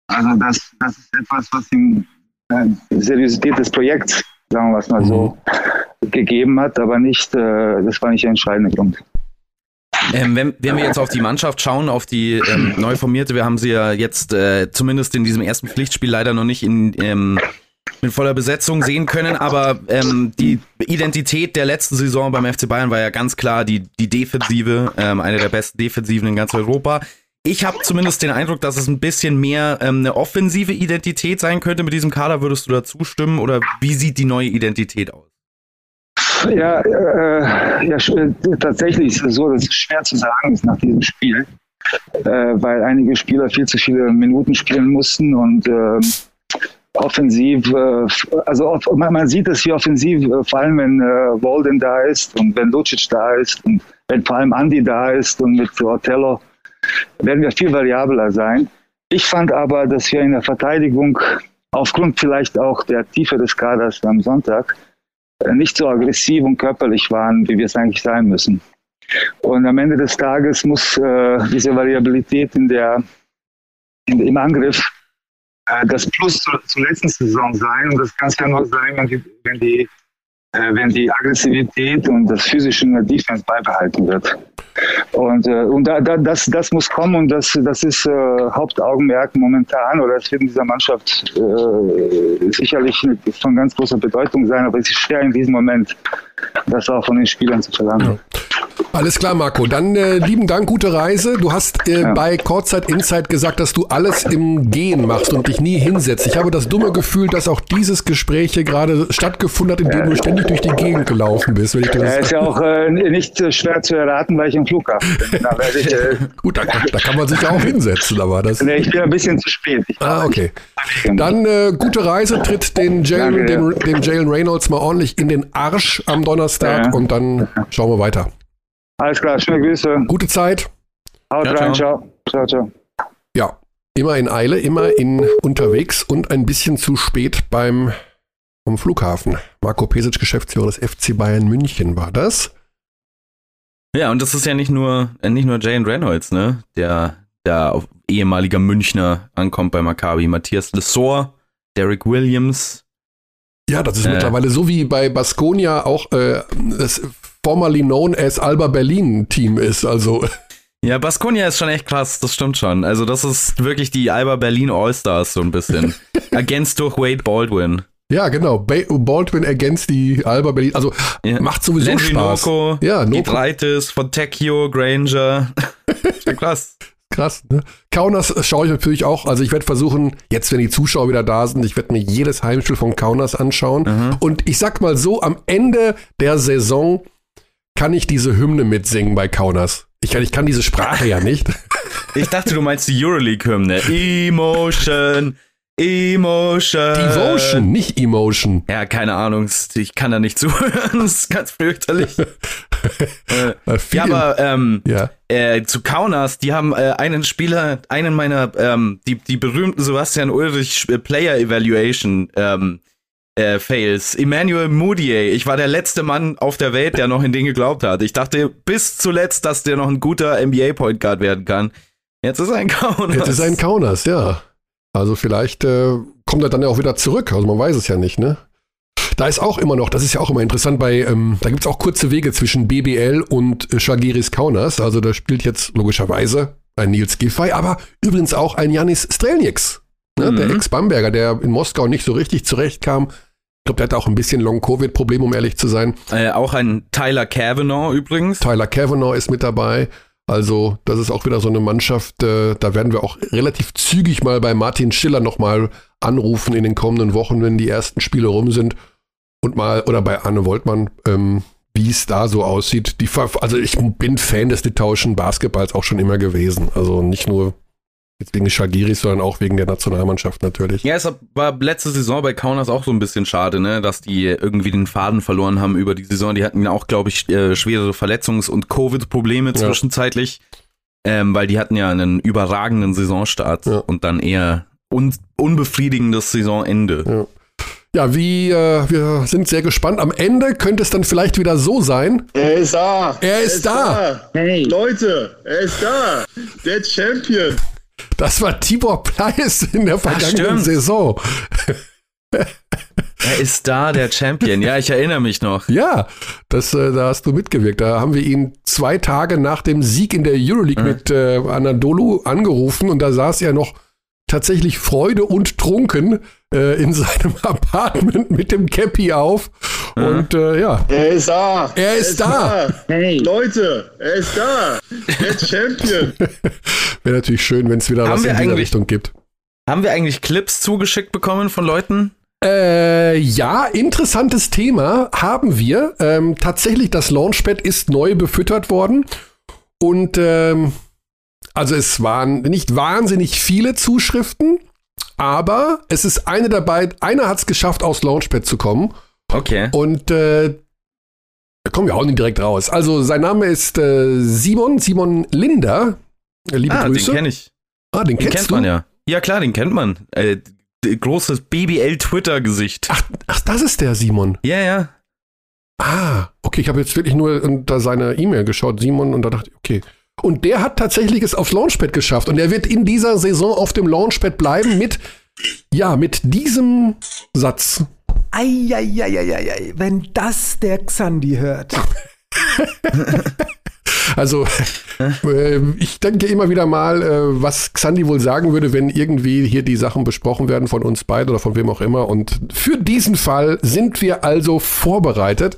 Also das, das ist etwas, was ihm äh, Seriosität des Projekts, sagen wir es mal so, mhm. gegeben hat, aber nicht, äh, das war nicht der entscheidende Grund. Ähm, wenn, wenn, wir jetzt auf die Mannschaft schauen, auf die ähm, neu formierte, wir haben sie ja jetzt äh, zumindest in diesem ersten Pflichtspiel leider noch nicht in, ähm, mit voller Besetzung sehen können, aber ähm, die Identität der letzten Saison beim FC Bayern war ja ganz klar die, die Defensive, ähm, eine der besten Defensiven in ganz Europa. Ich habe zumindest den Eindruck, dass es ein bisschen mehr ähm, eine offensive Identität sein könnte mit diesem Kader. Würdest du da zustimmen oder wie sieht die neue Identität aus? Ja, äh, ja tatsächlich ist es so, dass es schwer zu sagen ist nach diesem Spiel, äh, weil einige Spieler viel zu viele Minuten spielen mussten und äh, offensiv, also man, sieht es hier offensiv, äh, vor allem wenn äh, Walden da ist und wenn Lucic da ist und wenn vor allem Andy da ist und mit Otello, werden wir viel variabler sein. Ich fand aber, dass wir in der Verteidigung aufgrund vielleicht auch der Tiefe des Kaders am Sonntag äh, nicht so aggressiv und körperlich waren, wie wir es eigentlich sein müssen. Und am Ende des Tages muss äh, diese Variabilität in der, in, im Angriff äh, das Plus zur, zur, letzten Saison sein. Und das kann es ja nur sein, wenn die, wenn die, wenn die Aggressivität und das Physische Defense beibehalten wird. Und, äh, und da, da, das, das muss kommen und das, das ist äh, Hauptaugenmerk momentan oder es wird in dieser Mannschaft äh, sicherlich von ganz großer Bedeutung sein, aber es ist schwer in diesem Moment, das auch von den Spielern zu verlangen. Ja. Alles klar, Marco. Dann äh, lieben Dank, gute Reise. Du hast äh, ja. bei Kurzzeit Insight gesagt, dass du alles im Gehen machst und dich nie hinsetzt. Ich habe das dumme Gefühl, dass auch dieses Gespräch hier gerade stattgefunden hat, indem ja. du ständig durch die Gegend gelaufen bist. Wenn ich das ja, ist ja auch äh, nicht schwer zu erraten, weil ich im Flughafen bin. Da ich, äh, Gut, da, da, kann man sich ja auch hinsetzen, aber das. Nee, ich bin ein bisschen zu spät. Ich ah, okay. Dann äh, gute Reise, tritt den Jalen, dem, dem Jalen Reynolds mal ordentlich in den Arsch am Donnerstag und dann schauen wir weiter. Alles klar, schöne Grüße. Gute Zeit. Haut ja, rein, ciao. Ciao, ciao. Ja, Immer in Eile, immer in unterwegs und ein bisschen zu spät beim am Flughafen. Marco Pesic, Geschäftsführer des FC Bayern München, war das. Ja, und das ist ja nicht nur, äh, nicht nur Jane Reynolds, ne? Der, der ehemaliger Münchner ankommt bei Maccabi. Matthias Lessor, Derek Williams. Ja, das ist äh. mittlerweile so wie bei Baskonia auch äh, das formerly known as Alba Berlin Team ist. Also. Ja, Baskonia ist schon echt krass, das stimmt schon. Also, das ist wirklich die Alba Berlin All-Stars so ein bisschen. Ergänzt durch Wade Baldwin. Ja, genau. Baldwin ergänzt die Alba Berlin. Also ja. macht sowieso Landry Spaß. Noko, ja, Noko. Gitreitis, Fontecchio, Granger. ja, krass. Krass, ne? Kaunas schaue ich natürlich auch. Also ich werde versuchen, jetzt wenn die Zuschauer wieder da sind, ich werde mir jedes Heimspiel von Kaunas anschauen. Mhm. Und ich sag mal so, am Ende der Saison kann ich diese Hymne mitsingen bei Kaunas. Ich kann, ich kann diese Sprache ja nicht. Ich dachte, du meinst die Euroleague-Hymne. Emotion, Emotion. Devotion, nicht Emotion. Ja, keine Ahnung. Ich kann da nicht zuhören. Das ist ganz fürchterlich. äh, ja, aber ähm, ja. Äh, zu Kaunas, die haben äh, einen Spieler, einen meiner, ähm, die, die berühmten Sebastian Ulrich äh, Player Evaluation ähm, äh, Fails. Emmanuel Moutier. Ich war der letzte Mann auf der Welt, der noch in den geglaubt hat. Ich dachte bis zuletzt, dass der noch ein guter NBA Point Guard werden kann. Jetzt ist er ein Kaunas. Jetzt ist er ein Kaunas, ja. Also vielleicht äh, kommt er dann ja auch wieder zurück. Also man weiß es ja nicht, ne? Da ist auch immer noch, das ist ja auch immer interessant, bei, ähm, da gibt es auch kurze Wege zwischen BBL und äh, Shagiris Kaunas. Also da spielt jetzt logischerweise ein Nils Giffey, aber übrigens auch ein Janis Strelnieks, ne? mhm. der Ex-Bamberger, der in Moskau nicht so richtig zurechtkam. Ich glaube, der hatte auch ein bisschen Long-Covid-Problem, um ehrlich zu sein. Äh, auch ein Tyler Kavanaugh übrigens. Tyler Kavanaugh ist mit dabei. Also, das ist auch wieder so eine Mannschaft, äh, da werden wir auch relativ zügig mal bei Martin Schiller nochmal anrufen in den kommenden Wochen, wenn die ersten Spiele rum sind. Und mal, oder bei Arne Woltmann, ähm, wie es da so aussieht. Die, also ich bin Fan des litauischen Basketballs auch schon immer gewesen. Also nicht nur Jetzt wegen Shagiris, sondern auch wegen der Nationalmannschaft natürlich. Ja, es war letzte Saison bei Kaunas auch so ein bisschen schade, ne, dass die irgendwie den Faden verloren haben über die Saison. Die hatten ja auch, glaube ich, äh, schwere Verletzungs- und Covid-Probleme zwischenzeitlich, ja. ähm, weil die hatten ja einen überragenden Saisonstart ja. und dann eher un unbefriedigendes Saisonende. Ja. Ja, wie, äh, wir sind sehr gespannt. Am Ende könnte es dann vielleicht wieder so sein. Er ist da. Er ist, er ist da. da. Hey. Leute, er ist da. Der Champion. Das war Tibor Pleis in der vergangenen Ach, Saison. Er ist da, der Champion. Ja, ich erinnere mich noch. Ja, das, äh, da hast du mitgewirkt. Da haben wir ihn zwei Tage nach dem Sieg in der Euroleague mhm. mit äh, Anadolu angerufen und da saß er noch tatsächlich Freude und trunken äh, in seinem Apartment mit dem Cappy auf. Mhm. Und äh, ja. Er ist da. Er ist, er ist da. da. Hey. Leute, er ist da. Der Champion. Wäre natürlich schön, wenn es wieder haben was in diese Richtung gibt. Haben wir eigentlich Clips zugeschickt bekommen von Leuten? Äh, ja, interessantes Thema haben wir. Ähm, tatsächlich, das Launchpad ist neu befüttert worden. Und ähm, also es waren nicht wahnsinnig viele Zuschriften, aber es ist eine dabei, einer hat es geschafft, aus Launchpad zu kommen. Okay. Und äh, komm, wir hauen ihn direkt raus. Also sein Name ist äh, Simon, Simon Linder. Äh, liebe ah, Grüße. den kenne ich. Ah, den, den kennt man ja. Ja klar, den kennt man. Äh, großes BBL-Twitter-Gesicht. Ach, ach, das ist der Simon. Ja, ja. Ah, okay, ich habe jetzt wirklich nur unter seine E-Mail geschaut, Simon, und da dachte ich, okay. Und der hat tatsächlich es aufs Launchpad geschafft. Und er wird in dieser Saison auf dem Launchpad bleiben mit, ja, mit diesem Satz. Eieieiei, wenn das der Xandi hört. Also, äh, ich denke immer wieder mal, äh, was Xandi wohl sagen würde, wenn irgendwie hier die Sachen besprochen werden von uns beiden oder von wem auch immer. Und für diesen Fall sind wir also vorbereitet.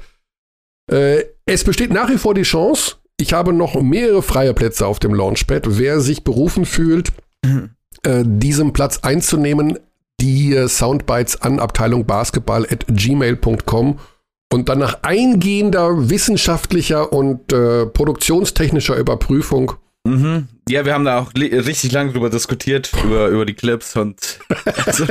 Äh, es besteht nach wie vor die Chance, ich habe noch mehrere freie Plätze auf dem Launchpad. Wer sich berufen fühlt, mhm. äh, diesen Platz einzunehmen, die Soundbites an Abteilung Basketball at gmail.com und dann nach eingehender wissenschaftlicher und äh, produktionstechnischer Überprüfung. Mhm. Ja, wir haben da auch richtig lange drüber diskutiert, über, über die Clips und also,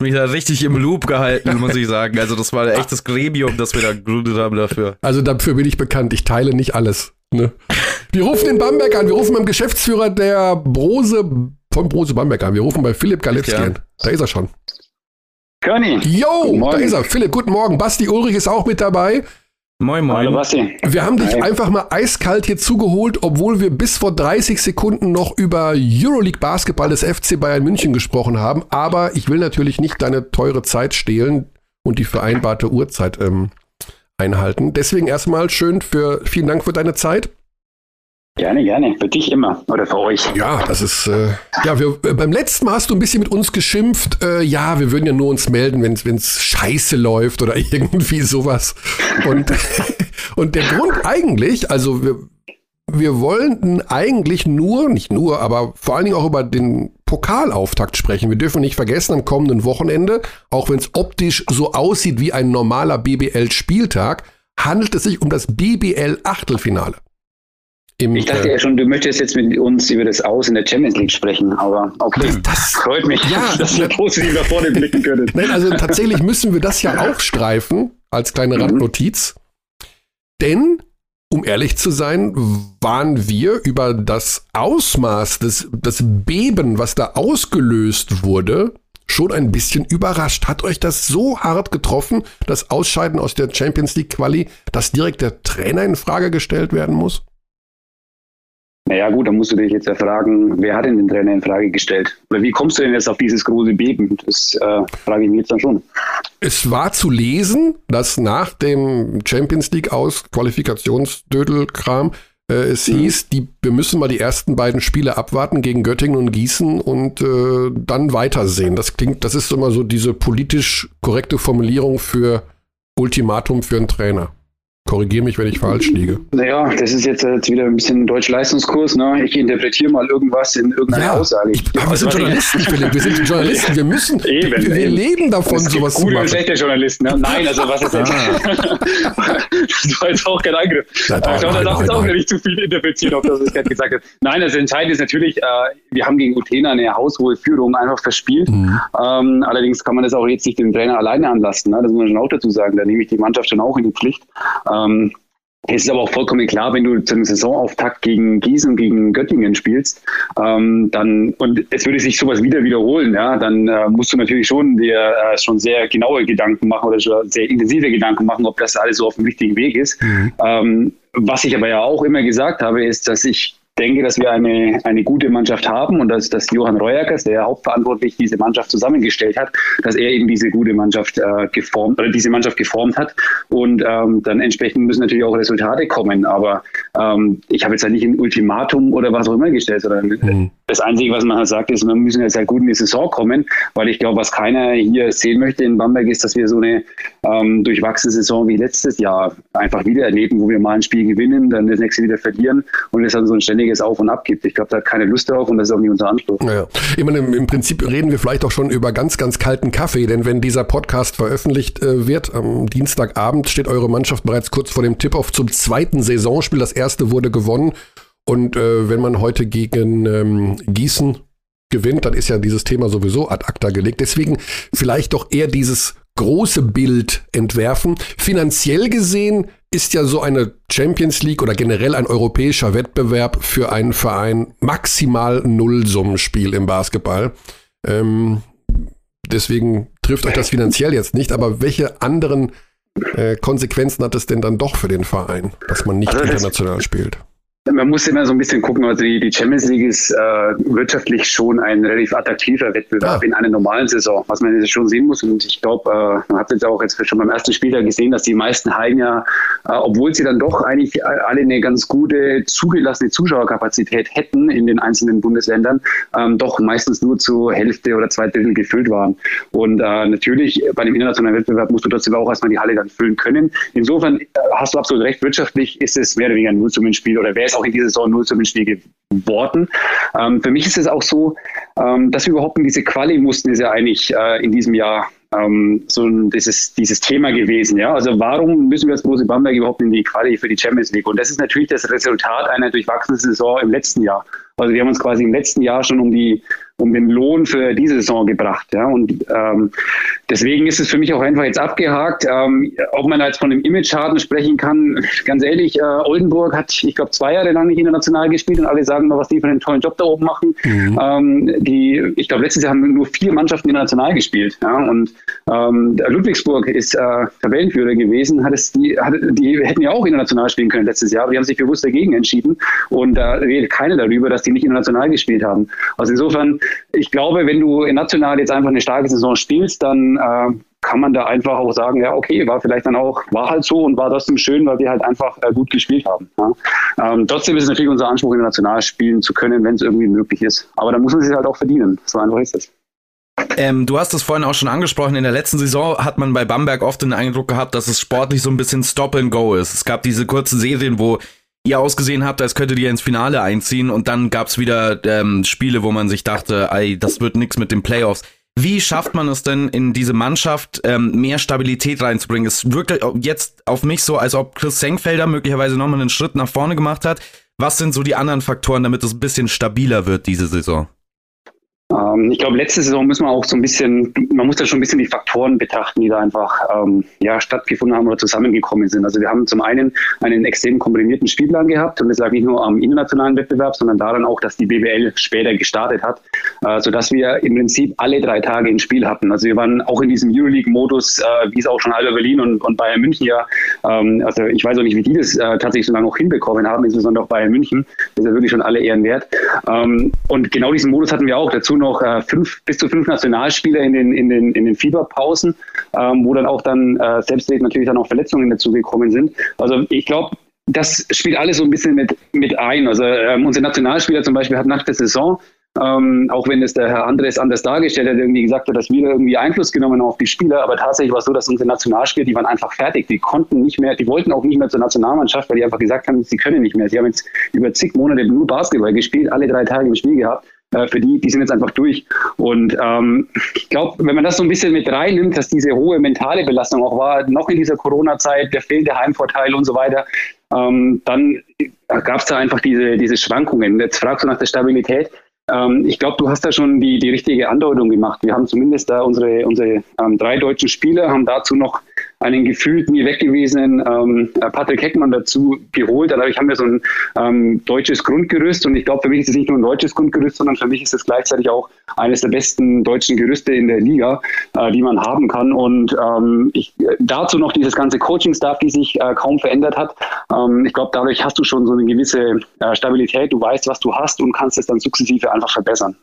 mich da richtig im Loop gehalten, muss ich sagen. Also das war ein echtes Gremium, das wir da gegründet haben dafür. Also dafür bin ich bekannt, ich teile nicht alles. Ne? Wir rufen den Bamberg an, wir rufen beim Geschäftsführer der Brose von Brose Bamberg an. Wir rufen bei Philipp Galewski an. Da ist er schon. Jo, Guten da ist er. Philipp, guten Morgen. Basti Ulrich ist auch mit dabei. Moin, Hallo moin. Basti. Wir haben dich Hi. einfach mal eiskalt hier zugeholt, obwohl wir bis vor 30 Sekunden noch über Euroleague Basketball des FC Bayern München gesprochen haben. Aber ich will natürlich nicht deine teure Zeit stehlen und die vereinbarte Uhrzeit ähm, einhalten. Deswegen erstmal schön für, vielen Dank für deine Zeit. Gerne, gerne. Für dich immer. Oder für euch. Ja, das ist, äh, ja, wir, äh, beim letzten Mal hast du ein bisschen mit uns geschimpft. Äh, ja, wir würden ja nur uns melden, wenn es scheiße läuft oder irgendwie sowas. Und, und der Grund eigentlich, also wir, wir wollten eigentlich nur, nicht nur, aber vor allen Dingen auch über den Pokalauftakt sprechen. Wir dürfen nicht vergessen, am kommenden Wochenende, auch wenn es optisch so aussieht wie ein normaler BBL-Spieltag, handelt es sich um das BBL-Achtelfinale. Im, Ich dachte äh, ja schon, du möchtest jetzt mit uns über das Aus in der Champions League sprechen, aber okay. das, Freut mich, Ja, dass ihr positiv nach vorne blicken könntet. Nein, also tatsächlich müssen wir das ja aufstreifen als kleine Randnotiz. Denn, um ehrlich zu sein, waren wir über das Ausmaß des das Beben, was da ausgelöst wurde, schon ein bisschen überrascht. Hat euch das so hart getroffen, das Ausscheiden aus der Champions League Quali, dass direkt der Trainer in Frage gestellt werden muss? Naja gut, dann musst du dich jetzt ja fragen, wer hat denn den Trainer in Frage gestellt? Oder wie kommst du denn jetzt auf dieses große Beben? Das äh, frage ich mich jetzt dann schon. Es war zu lesen, dass nach dem Champions League aus Qualifikationsdödelkram äh, es hieß, die, wir müssen mal die ersten beiden Spiele abwarten gegen Göttingen und Gießen und äh, dann weitersehen. Das klingt, das ist immer so diese politisch korrekte Formulierung für Ultimatum für einen Trainer. Korrigiere mich, wenn ich falsch liege. Naja, das ist jetzt, äh, jetzt wieder ein bisschen Deutsch-Leistungskurs. Ne? Ich interpretiere mal irgendwas in irgendeiner Aussage. ich, aber wir sind Journalisten, Philipp. Wir sind Journalisten. Wir müssen, Eben, wir, wir eben. leben davon, es sowas zu gute und machen. schlechte Journalisten. Ne? Nein, also was ist jetzt? das war jetzt auch kein Angriff. Nein, ich glaube, da nein, darf jetzt nein, auch nein. nicht zu viel interpretieren, ob das was ich gerade gesagt habe. Nein, also entscheidend ist natürlich, äh, wir haben gegen Utena eine haushohe Führung einfach verspielt. Mhm. Ähm, allerdings kann man das auch jetzt nicht dem Trainer alleine anlasten. Ne? Das muss man schon auch dazu sagen. Da nehme ich die Mannschaft schon auch in die Pflicht. Ähm, es ist aber auch vollkommen klar, wenn du zum Saisonauftakt gegen Gießen und gegen Göttingen spielst, ähm, dann und es würde sich sowas wieder wiederholen, ja, dann äh, musst du natürlich schon dir äh, schon sehr genaue Gedanken machen oder schon sehr intensive Gedanken machen, ob das alles so auf dem richtigen Weg ist. Ähm, was ich aber ja auch immer gesagt habe, ist, dass ich denke, dass wir eine, eine gute Mannschaft haben und dass, dass Johann Reuerkers, der hauptverantwortlich diese Mannschaft zusammengestellt hat, dass er eben diese gute Mannschaft äh, geformt oder diese Mannschaft geformt hat und ähm, dann entsprechend müssen natürlich auch Resultate kommen. Aber ähm, ich habe jetzt halt nicht ein Ultimatum oder was auch immer gestellt, sondern Mhm. das Einzige, was man halt sagt, ist, wir müssen jetzt halt gut in die Saison kommen, weil ich glaube, was keiner hier sehen möchte in Bamberg ist, dass wir so eine ähm, durchwachsene Saison wie letztes Jahr einfach wieder erleben, wo wir mal ein Spiel gewinnen, dann das nächste wieder verlieren und es dann so ein ständiges Auf und Ab gibt. Ich glaube, da hat keine Lust drauf und das ist auch nicht unser Anspruch. Naja, ich meine, im, im Prinzip reden wir vielleicht auch schon über ganz, ganz kalten Kaffee, denn wenn dieser Podcast veröffentlicht äh, wird, am Dienstagabend steht eure Mannschaft bereits kurz vor dem Tip-Off zum zweiten Saisonspiel. Das erste wurde gewonnen und äh, wenn man heute gegen ähm, Gießen gewinnt, dann ist ja dieses Thema sowieso ad acta gelegt. Deswegen vielleicht doch eher dieses große Bild entwerfen. Finanziell gesehen ist ja so eine Champions League oder generell ein europäischer Wettbewerb für einen Verein maximal Nullsummenspiel im Basketball. Ähm, deswegen trifft euch das finanziell jetzt nicht, aber welche anderen äh, Konsequenzen hat es denn dann doch für den Verein, dass man nicht Also international spielt? Man muss immer so ein bisschen gucken, also die, die Champions League ist äh, wirtschaftlich schon ein relativ attraktiver Wettbewerb Ah. in einer normalen Saison, was man jetzt schon sehen muss. Und ich glaube, äh, man hat jetzt auch jetzt schon beim ersten Spieltag gesehen, dass die meisten Hallen ja, äh, obwohl sie dann doch eigentlich alle eine ganz gute zugelassene Zuschauerkapazität hätten in den einzelnen Bundesländern, ähm, doch meistens nur zur Hälfte oder zwei Drittel gefüllt waren. Und äh, natürlich bei einem internationalen Wettbewerb musst du trotzdem auch erstmal die Halle dann füllen können. Insofern äh, hast du absolut recht, wirtschaftlich ist es mehr oder weniger ein Nullsummenspiel oder wäre es auch in dieser Saison Nullsummenspiel geworden. Ähm, für mich ist es auch so, ähm, dass wir überhaupt in diese Quali mussten, ist ja eigentlich äh, in diesem Jahr ähm, so ein, dieses, dieses Thema gewesen. Ja? Also warum müssen wir als Borussia Bamberg überhaupt in die Quali für die Champions League? Und das ist natürlich das Resultat einer durchwachsenen Saison im letzten Jahr. Also wir haben uns quasi im letzten Jahr schon um die um den Lohn für diese Saison gebracht. Ja? Und ähm, deswegen ist es für mich auch einfach jetzt abgehakt. Ähm, ob man jetzt von dem Image-Schaden sprechen kann, ganz ehrlich, äh, Oldenburg hat, ich glaube, zwei Jahre lang nicht international gespielt und alle sagen noch, was die für einen tollen Job da oben machen. Mhm. Ähm, die, ich glaube, letztes Jahr haben nur vier Mannschaften international gespielt. Ja? Und ähm, Ludwigsburg ist äh, Tabellenführer gewesen, hat es, die, hat, die hätten ja auch international spielen können letztes Jahr, aber die haben sich bewusst dagegen entschieden. Und da redet keiner darüber, dass die nicht international gespielt haben. Also insofern ich glaube, wenn du national jetzt einfach eine starke Saison spielst, dann äh, kann man da einfach auch sagen, ja, okay, war vielleicht dann auch, war halt so und war trotzdem schön, weil wir halt einfach äh, gut gespielt haben. Ja. Ähm, trotzdem ist es natürlich unser Anspruch, international spielen zu können, wenn es irgendwie möglich ist. Aber da muss man sich halt auch verdienen. So einfach ist es. Ähm, du hast es vorhin auch schon angesprochen. In der letzten Saison hat man bei Bamberg oft den Eindruck gehabt, dass es sportlich so ein bisschen Stop and Go ist. Es gab diese kurzen Serien, wo ihr ausgesehen habt, als könntet ihr ins Finale einziehen und dann gab's wieder ähm, Spiele, wo man sich dachte, ey, das wird nix mit den Playoffs. Wie schafft man es denn in diese Mannschaft ähm, mehr Stabilität reinzubringen? Es wirkt jetzt auf mich so, als ob Chris Senkfelder möglicherweise nochmal einen Schritt nach vorne gemacht hat. Was sind so die anderen Faktoren, damit es ein bisschen stabiler wird diese Saison? Ähm, ich glaube, letzte Saison müssen wir auch so ein bisschen, man muss da schon ein bisschen die Faktoren betrachten, die da einfach ähm, ja, stattgefunden haben oder zusammengekommen sind. Also wir haben zum einen einen extrem komprimierten Spielplan gehabt und das lag nicht nur am internationalen Wettbewerb, sondern daran auch, dass die BWL später gestartet hat, äh, sodass wir im Prinzip alle drei Tage ein Spiel hatten. Also wir waren auch in diesem Euroleague-Modus, äh, wie es auch schon Alba Berlin und, und Bayern München ja, ähm, also ich weiß auch nicht, wie die das äh, tatsächlich so lange auch hinbekommen haben, insbesondere auch Bayern München. Das ist ja wirklich schon alle Ehren wert. Ähm, und genau diesen Modus hatten wir auch. Dazu noch äh, fünf, bis zu fünf Nationalspieler in den, in den, in den Fieberpausen, ähm, wo dann auch dann äh, selbst natürlich dann auch Verletzungen dazugekommen sind. Also ich glaube, das spielt alles so ein bisschen mit, mit ein. Also ähm, unser Nationalspieler zum Beispiel hat nach der Saison ähm, auch wenn es der Herr Andres anders dargestellt hat, irgendwie gesagt hat, dass wir irgendwie Einfluss genommen haben auf die Spieler, aber tatsächlich war es so, dass unsere Nationalspieler, die waren einfach fertig, die konnten nicht mehr, die wollten auch nicht mehr zur Nationalmannschaft, weil die einfach gesagt haben, sie können nicht mehr. Sie haben jetzt über zig Monate nur Basketball gespielt, alle drei Tage im Spiel gehabt äh, für die, die sind jetzt einfach durch. Und ähm, ich glaube, wenn man das so ein bisschen mit reinnimmt, dass diese hohe mentale Belastung auch war, noch in dieser Corona-Zeit, der fehlende Heimvorteil und so weiter, ähm, dann gab es da einfach diese, diese Schwankungen. Jetzt fragst du nach der Stabilität. Ähm, ich glaube, du hast da schon die, die richtige Andeutung gemacht. Wir haben zumindest da unsere, unsere ähm, drei deutschen Spieler, haben dazu noch einen gefühlt nie weggewesenen ähm, Patrick Heckmann dazu geholt. Dadurch haben wir so ein ähm, deutsches Grundgerüst und ich glaube, für mich ist es nicht nur ein deutsches Grundgerüst, sondern für mich ist es gleichzeitig auch eines der besten deutschen Gerüste in der Liga, äh, die man haben kann. Und ähm, ich, dazu noch dieses ganze Coaching-Staff, die sich äh, kaum verändert hat. Ähm, ich glaube, dadurch hast du schon so eine gewisse äh, Stabilität. Du weißt, was du hast und kannst es dann sukzessive einfach verbessern.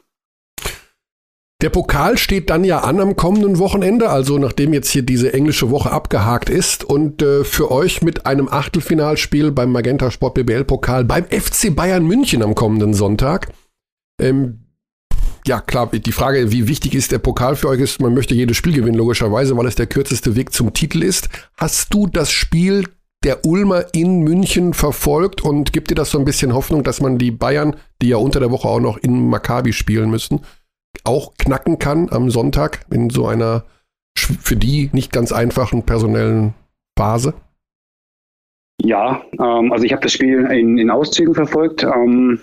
Der Pokal steht dann ja an am kommenden Wochenende, also nachdem jetzt hier diese englische Woche abgehakt ist und äh, für euch mit einem Achtelfinalspiel beim Magenta Sport BBL Pokal beim FC Bayern München am kommenden Sonntag. Ähm, ja, klar, die Frage, wie wichtig ist der Pokal für euch, ist, man möchte jedes Spiel gewinnen, logischerweise, weil es der kürzeste Weg zum Titel ist. Hast du das Spiel der Ulmer in München verfolgt und gibt dir das so ein bisschen Hoffnung, dass man die Bayern, die ja unter der Woche auch noch in Maccabi spielen müssen, auch knacken kann am Sonntag in so einer für die nicht ganz einfachen personellen Phase? Ja, ähm, also ich habe das Spiel in, in Auszügen verfolgt. Ähm,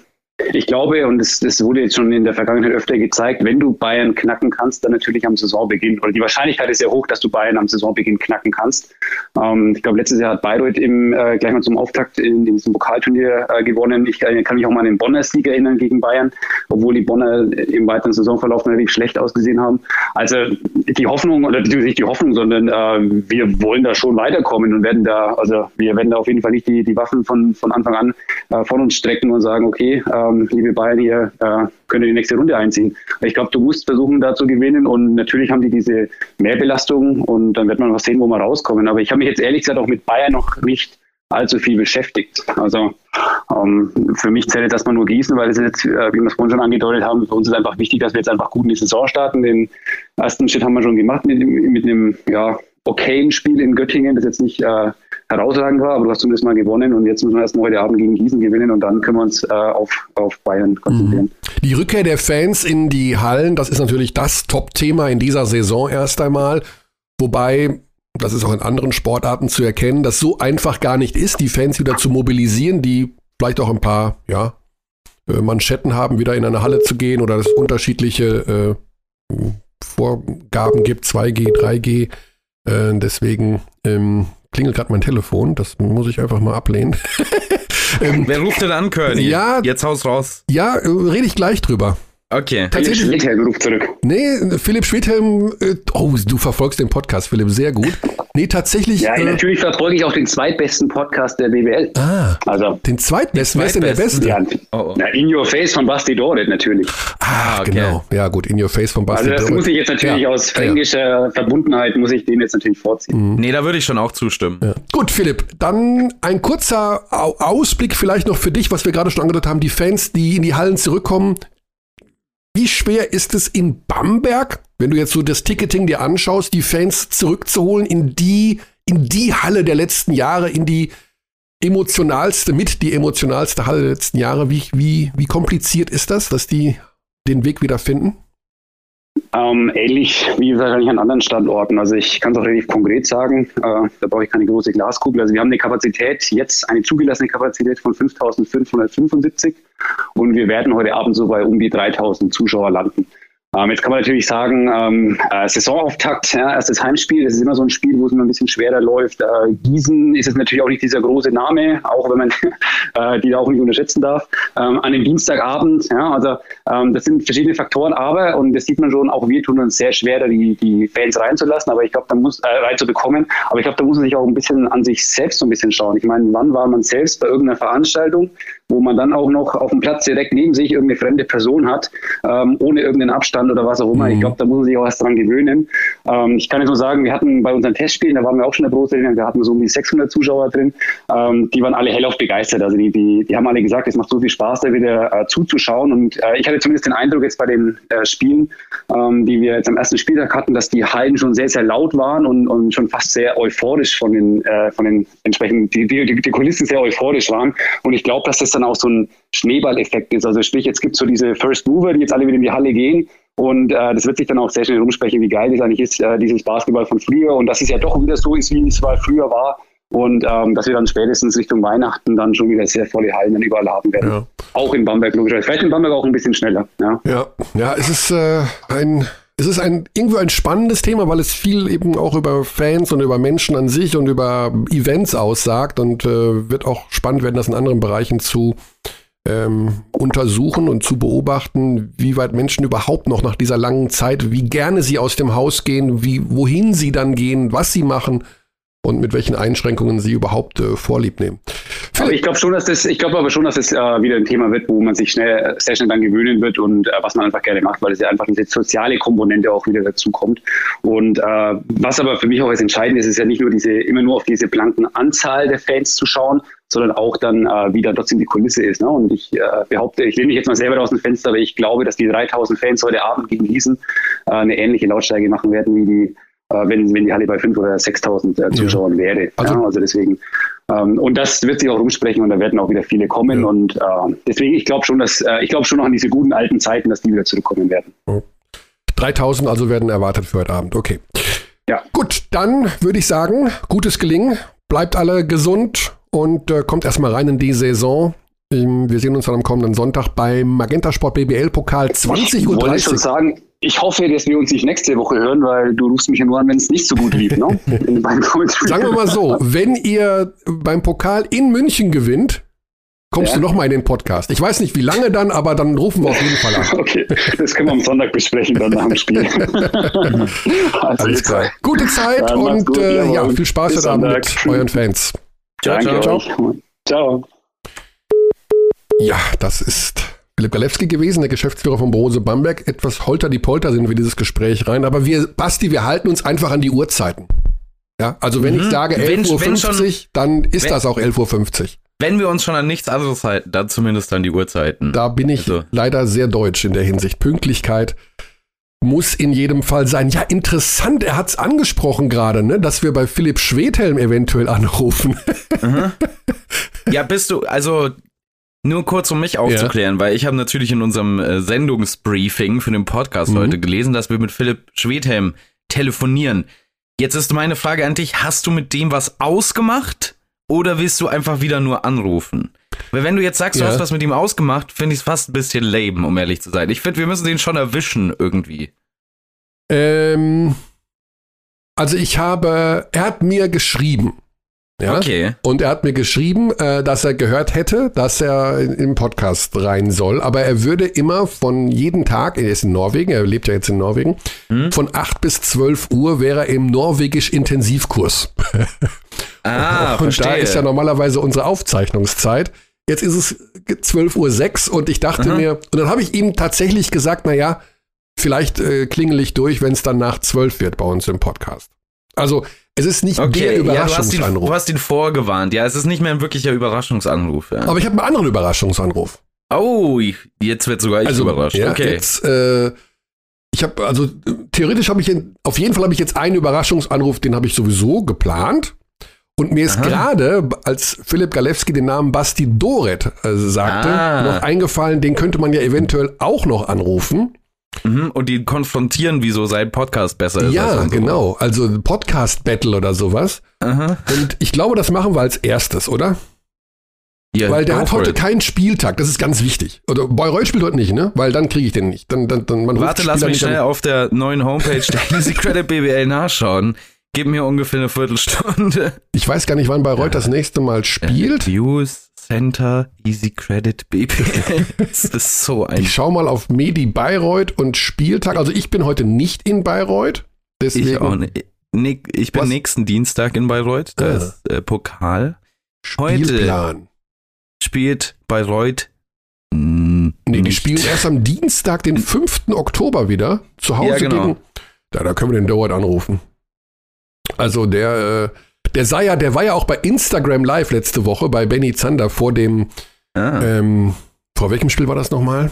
ich glaube, und das, das wurde jetzt schon in der Vergangenheit öfter gezeigt, wenn du Bayern knacken kannst, dann natürlich am Saisonbeginn. Oder die Wahrscheinlichkeit ist sehr hoch, dass du Bayern am Saisonbeginn knacken kannst. Ähm, ich glaube, letztes Jahr hat Bayreuth im, äh, gleich mal zum Auftakt in, in diesem Pokalturnier äh, gewonnen. Ich äh, kann mich auch mal an den Bonner Sieg erinnern gegen Bayern, obwohl die Bonner im weiteren Saisonverlauf relativ schlecht ausgesehen haben. Also die Hoffnung, oder nicht die Hoffnung, sondern äh, wir wollen da schon weiterkommen und werden da, also wir werden da auf jeden Fall nicht die, die Waffen von, von Anfang an äh, von uns strecken und sagen, okay, äh, ähm, liebe Bayern, ihr äh, könnt die nächste Runde einziehen. Ich glaube, du musst versuchen, da zu gewinnen und natürlich haben die diese Mehrbelastung und dann wird man was sehen, wo wir rauskommen. Aber ich habe mich jetzt ehrlich gesagt auch mit Bayern noch nicht allzu viel beschäftigt. Also ähm, für mich zählt das mal nur Gießen, weil es jetzt, äh, wie wir es vorhin schon angedeutet haben, für uns ist einfach wichtig, dass wir jetzt einfach gut in die Saison starten. Den ersten Schritt haben wir schon gemacht mit, mit einem ja, okayen Spiel in Göttingen, das jetzt nicht äh, herausragend war, aber du hast zumindest mal gewonnen und jetzt müssen wir erst mal heute Abend gegen Gießen gewinnen und dann können wir uns äh, auf, auf Bayern konzentrieren. Mhm. Die Rückkehr der Fans in die Hallen, das ist natürlich das Top-Thema in dieser Saison erst einmal, wobei das ist auch in anderen Sportarten zu erkennen, dass so einfach gar nicht ist, die Fans wieder zu mobilisieren, die vielleicht auch ein paar, ja, äh, Manschetten haben, wieder in eine Halle zu gehen oder es unterschiedliche äh, Vorgaben gibt, 2G, 3G. Äh, deswegen ähm, klingelt gerade mein Telefon, das muss ich einfach mal ablehnen. ähm, Wer ruft denn an, Körny? Ja, jetzt haus raus. Ja, rede ich gleich drüber. Okay. Tatsächlich. Philipp Schwedhelm ruft zurück. Nee, Philipp Schwedhelm, äh, oh, du verfolgst den Podcast, Philipp, sehr gut. Nee, tatsächlich. Ja, äh, natürlich verfolge ich auch den zweitbesten Podcast der BWL. Ah, Also, den zweitbesten, wer ist denn der Beste? ja, Oh, oh. na, In Your Face von Basti Doret natürlich. Ah, okay. genau. Ja, gut, In Your Face von Basti. Also das Doret. muss ich jetzt natürlich Ja, aus ja, ja. fränkischer Verbundenheit, muss ich den jetzt natürlich vorziehen. Nee, da würde ich schon auch zustimmen. Ja. Gut, Philipp, dann ein kurzer Au- Ausblick vielleicht noch für dich, was wir gerade schon angedeutet haben. Die Fans, die in die Hallen zurückkommen. Wie schwer ist es in Bamberg, wenn du jetzt so das Ticketing dir anschaust, die Fans zurückzuholen in die, in die Halle der letzten Jahre, in die emotionalste, mit die emotionalste Halle der letzten Jahre? Wie, wie, wie kompliziert ist das, dass die den Weg wieder finden? Ähm, ähnlich wie wahrscheinlich an anderen Standorten. Also ich kann es auch relativ konkret sagen, äh, da brauche ich keine große Glaskugel. Also wir haben eine Kapazität, jetzt eine zugelassene Kapazität von 5.575 und wir werden heute Abend so bei um die 3.000 Zuschauer landen. Ähm, jetzt kann man natürlich sagen, ähm, äh, Saisonauftakt, ja, erstes Heimspiel, das ist immer so ein Spiel, wo es immer ein bisschen schwerer läuft. Äh, Gießen ist es natürlich auch nicht dieser große Name, auch wenn man äh, die da auch nicht unterschätzen darf. Ähm, an dem Dienstagabend, ja, also ähm, das sind verschiedene Faktoren, aber, und das sieht man schon, auch wir tun uns sehr schwer, die, die Fans reinzulassen, aber ich glaube, da muss, äh, reinzubekommen, aber ich glaube, da muss man sich auch ein bisschen an sich selbst so ein bisschen schauen. Ich meine, wann war man selbst bei irgendeiner Veranstaltung, wo man dann auch noch auf dem Platz direkt neben sich irgendeine fremde Person hat, ähm, ohne irgendeinen Abstand oder was auch immer. Ich glaube, da muss man sich auch erst dran gewöhnen. Ähm, ich kann jetzt nur sagen, wir hatten bei unseren Testspielen, da waren wir auch schon in der Großarena, da hatten wir so um die 600 Zuschauer drin, ähm, die waren alle hellauf begeistert. Also die, die, die haben alle gesagt, es macht so viel Spaß, da wieder äh, zuzuschauen. Und äh, ich hatte zumindest den Eindruck jetzt bei den äh, Spielen, ähm, die wir jetzt am ersten Spieltag hatten, dass die Hallen schon sehr, sehr laut waren und, und schon fast sehr euphorisch von den, äh, von den entsprechenden, die, die, die Kulissen sehr euphorisch waren. Und ich glaube, dass das dann auch so ein Schneeballeffekt ist. Also sprich, jetzt gibt es so diese First Mover, die jetzt alle wieder in die Halle gehen. Und äh, das wird sich dann auch sehr schnell rumsprechen, wie geil das eigentlich ist, äh, dieses Basketball von früher. Und dass es ja doch wieder so ist, wie es mal früher war. Und ähm, dass wir dann spätestens Richtung Weihnachten dann schon wieder sehr volle Hallen dann überall haben werden. Ja. Auch in Bamberg logischerweise. Vielleicht in Bamberg auch ein bisschen schneller. Ja. Ja, ja, es ist äh, ein, es ist ein irgendwie ein spannendes Thema, weil es viel eben auch über Fans und über Menschen an sich und über Events aussagt und äh, wird auch spannend werden, das in anderen Bereichen zu ähm, untersuchen und zu beobachten, wie weit Menschen überhaupt noch nach dieser langen Zeit, wie gerne sie aus dem Haus gehen, wie wohin sie dann gehen, was sie machen und mit welchen Einschränkungen sie überhaupt äh, vorlieb nehmen. Aber ich glaube schon, dass das, ich glaube aber schon, dass das äh, wieder ein Thema wird, wo man sich schnell, sehr schnell dann gewöhnen wird und äh, was man einfach gerne macht, weil es ja einfach diese soziale Komponente auch wieder dazu kommt. Und äh, was aber für mich auch als entscheidend ist, ist ja nicht nur diese, immer nur auf diese blanken Anzahl der Fans zu schauen, sondern auch dann, äh, wie dann trotzdem die Kulisse ist. Ne? Und ich äh, behaupte, ich lehne mich jetzt mal selber aus dem Fenster, aber ich glaube, dass die 3000 Fans heute Abend gegen Gießen äh, eine ähnliche Lautstärke machen werden, wie die, äh, wenn, wenn die Halle bei 5.000 oder 6.000 äh, Zuschauern wäre. Also- ja? also deswegen, ähm, und das wird sich auch rumsprechen und da werden auch wieder viele kommen. Ja. Und äh, deswegen, ich glaube schon, dass äh, ich glaube schon noch an diese guten alten Zeiten, dass die wieder zurückkommen werden. 3000 also werden erwartet für heute Abend. Okay. Ja. Gut, dann würde ich sagen, gutes Gelingen. Bleibt alle gesund und äh, kommt erstmal rein in die Saison. Ähm, wir sehen uns dann am kommenden Sonntag beim Magenta Sport BBL Pokal 20.30 Ich wollte schon Uhr. sagen, ich hoffe, dass wir uns nicht nächste Woche hören, weil du rufst mich ja nur an, wenn es nicht so gut lief. Ne? Sagen wir mal so, wenn ihr beim Pokal in München gewinnt, kommst Ja. du noch mal in den Podcast. Ich weiß nicht, wie lange dann, aber dann rufen wir auf jeden Fall an. Okay, das können wir am Sonntag besprechen, dann nach dem Spiel. also Alles klar. Gute Zeit Dann und gut, äh, ja, viel Spaß heute Abend mit euren Fans. Ciao, Danke ciao. euch. Ciao. Ja, das ist Philipp Galewski gewesen, der Geschäftsführer von Borose Bamberg. Etwas holter die Polter sind wir dieses Gespräch rein. Aber wir, Basti, wir halten uns einfach an die Uhrzeiten. Ja, also wenn ich sage Wenn- 11.50 Uhr, schon- dann ist wenn- das auch 11.50 Uhr. Wenn wir uns schon an nichts anderes halten, dann zumindest an die Uhrzeiten. Da bin ich Also- leider sehr deutsch in der Hinsicht. Pünktlichkeit muss in jedem Fall sein. Ja, interessant, er hat's angesprochen gerade, ne, dass wir bei Philipp Schwedhelm eventuell anrufen. Ja, bist du, also nur kurz, um mich aufzuklären, weil ich habe natürlich in unserem äh, Sendungsbriefing für den Podcast Mhm. heute gelesen, dass wir mit Philipp Schwedhelm telefonieren. Jetzt ist meine Frage an dich, hast du mit dem was ausgemacht oder willst du einfach wieder nur anrufen? Weil wenn du jetzt sagst, du Ja. hast was mit ihm ausgemacht, finde ich es fast ein bisschen lame, um ehrlich zu sein. Ich finde, wir müssen den schon erwischen irgendwie. Ähm, also ich habe, er hat mir geschrieben. Ja? Okay. Und er hat mir geschrieben, äh, dass er gehört hätte, dass er im Podcast rein soll. Aber er würde immer von jeden Tag, er ist in Norwegen, er lebt ja jetzt in Norwegen, Hm? von 8 bis 12 Uhr wäre er im Norwegisch-Intensivkurs. Ah, und verstehe. da ist ja normalerweise unsere Aufzeichnungszeit. Jetzt ist es 12.06 Uhr und ich dachte Aha. mir, und dann habe ich ihm tatsächlich gesagt, naja, vielleicht äh, klingel ich durch, wenn es dann nach 12 wird bei uns im Podcast. Also es ist nicht der okay, ja, du hast, ihn, Überraschungsanruf. du hast ihn vorgewarnt. Ja, es ist nicht mehr ein wirklicher Überraschungsanruf. Ja. aber ich habe einen anderen Überraschungsanruf. Oh, jetzt wird sogar ich überrascht. Also, ja, okay. jetzt, äh, ich habe, also theoretisch habe ich, auf jeden Fall habe ich jetzt einen Überraschungsanruf, den habe ich sowieso geplant. Und mir ist gerade, als Philipp Galewski den Namen Basti Doret äh, sagte, Ah. noch eingefallen, den könnte man ja eventuell auch noch anrufen. Mhm, und die konfrontieren, wieso sein Podcast besser ist. als ja, unserer. genau. Also Podcast-Battle oder sowas. Aha. Und ich glaube, das machen wir als erstes, oder? Ja, Weil der hat heute it. keinen Spieltag, das ist ganz wichtig. Oder Bayreuth spielt heute nicht, ne? Weil dann kriege ich den nicht. Dann, dann, dann, man ruft Warte, lass mich nicht an. schnell auf der neuen Homepage der Easy Credit BBL nachschauen. Gib mir ungefähr eine Viertelstunde. Ich weiß gar nicht, wann Bayreuth das nächste Mal spielt. Views Center Easy Credit BBL. Das ist so ein. Ich schaue mal auf Medi Bayreuth und Spieltag. Also ich bin heute nicht in Bayreuth. Deswegen Ich auch nicht. Nick, ich bin Was? nächsten Dienstag in Bayreuth. Da Ah. ist äh, Pokal. Heute Spielplan. spielt Bayreuth. Mm, Nee, die spielen erst am Dienstag, den 5. Oktober wieder. Zu Hause Ja, genau. gegen. Ja, da können wir den Dauert anrufen. Also der, äh, der sei ja, der war ja auch bei Instagram Live letzte Woche bei Benny Zander vor dem, Ah. ähm, vor welchem Spiel war das nochmal?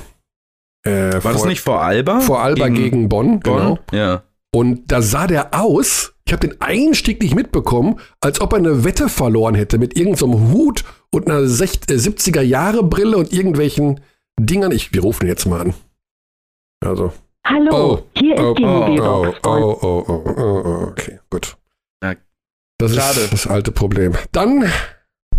Äh, War vor, das nicht vor Alba? vor Alba gegen, Bonn, Bonn? genau. Ja. Und da sah der aus, ich habe den Einstieg nicht mitbekommen, als ob er eine Wette verloren hätte mit irgendeinem Hut und einer 60, äh, 70er Jahre Brille und irgendwelchen Dingern. Ich, wir rufen ihn jetzt mal an. Also. Hallo, Oh, hier ist Oh, die oh, Mobilbox. oh, oh, oh, oh, oh, oh, okay, gut. Das schade. ist das alte Problem. Dann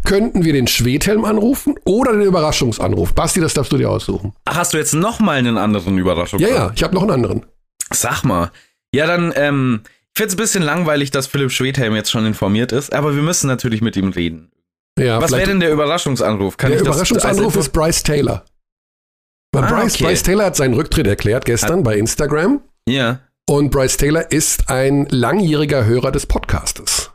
könnten wir den Schwedhelm anrufen oder den Überraschungsanruf. Basti, das darfst du dir aussuchen. Ach, Hast du jetzt noch mal einen anderen Überraschung? Ja, ja, ich habe noch einen anderen. Sag mal. Ja, dann, ähm, ich finde es ein bisschen langweilig, dass Philipp Schwedhelm jetzt schon informiert ist, aber wir müssen natürlich mit ihm reden. Ja, Was wäre denn der Überraschungsanruf? Kann der Überraschungsanruf als ist Bryce Taylor. Weil Ah, Bryce, okay. Bryce Taylor hat seinen Rücktritt erklärt gestern bei Instagram. Ja. Und Bryce Taylor ist ein langjähriger Hörer des Podcastes.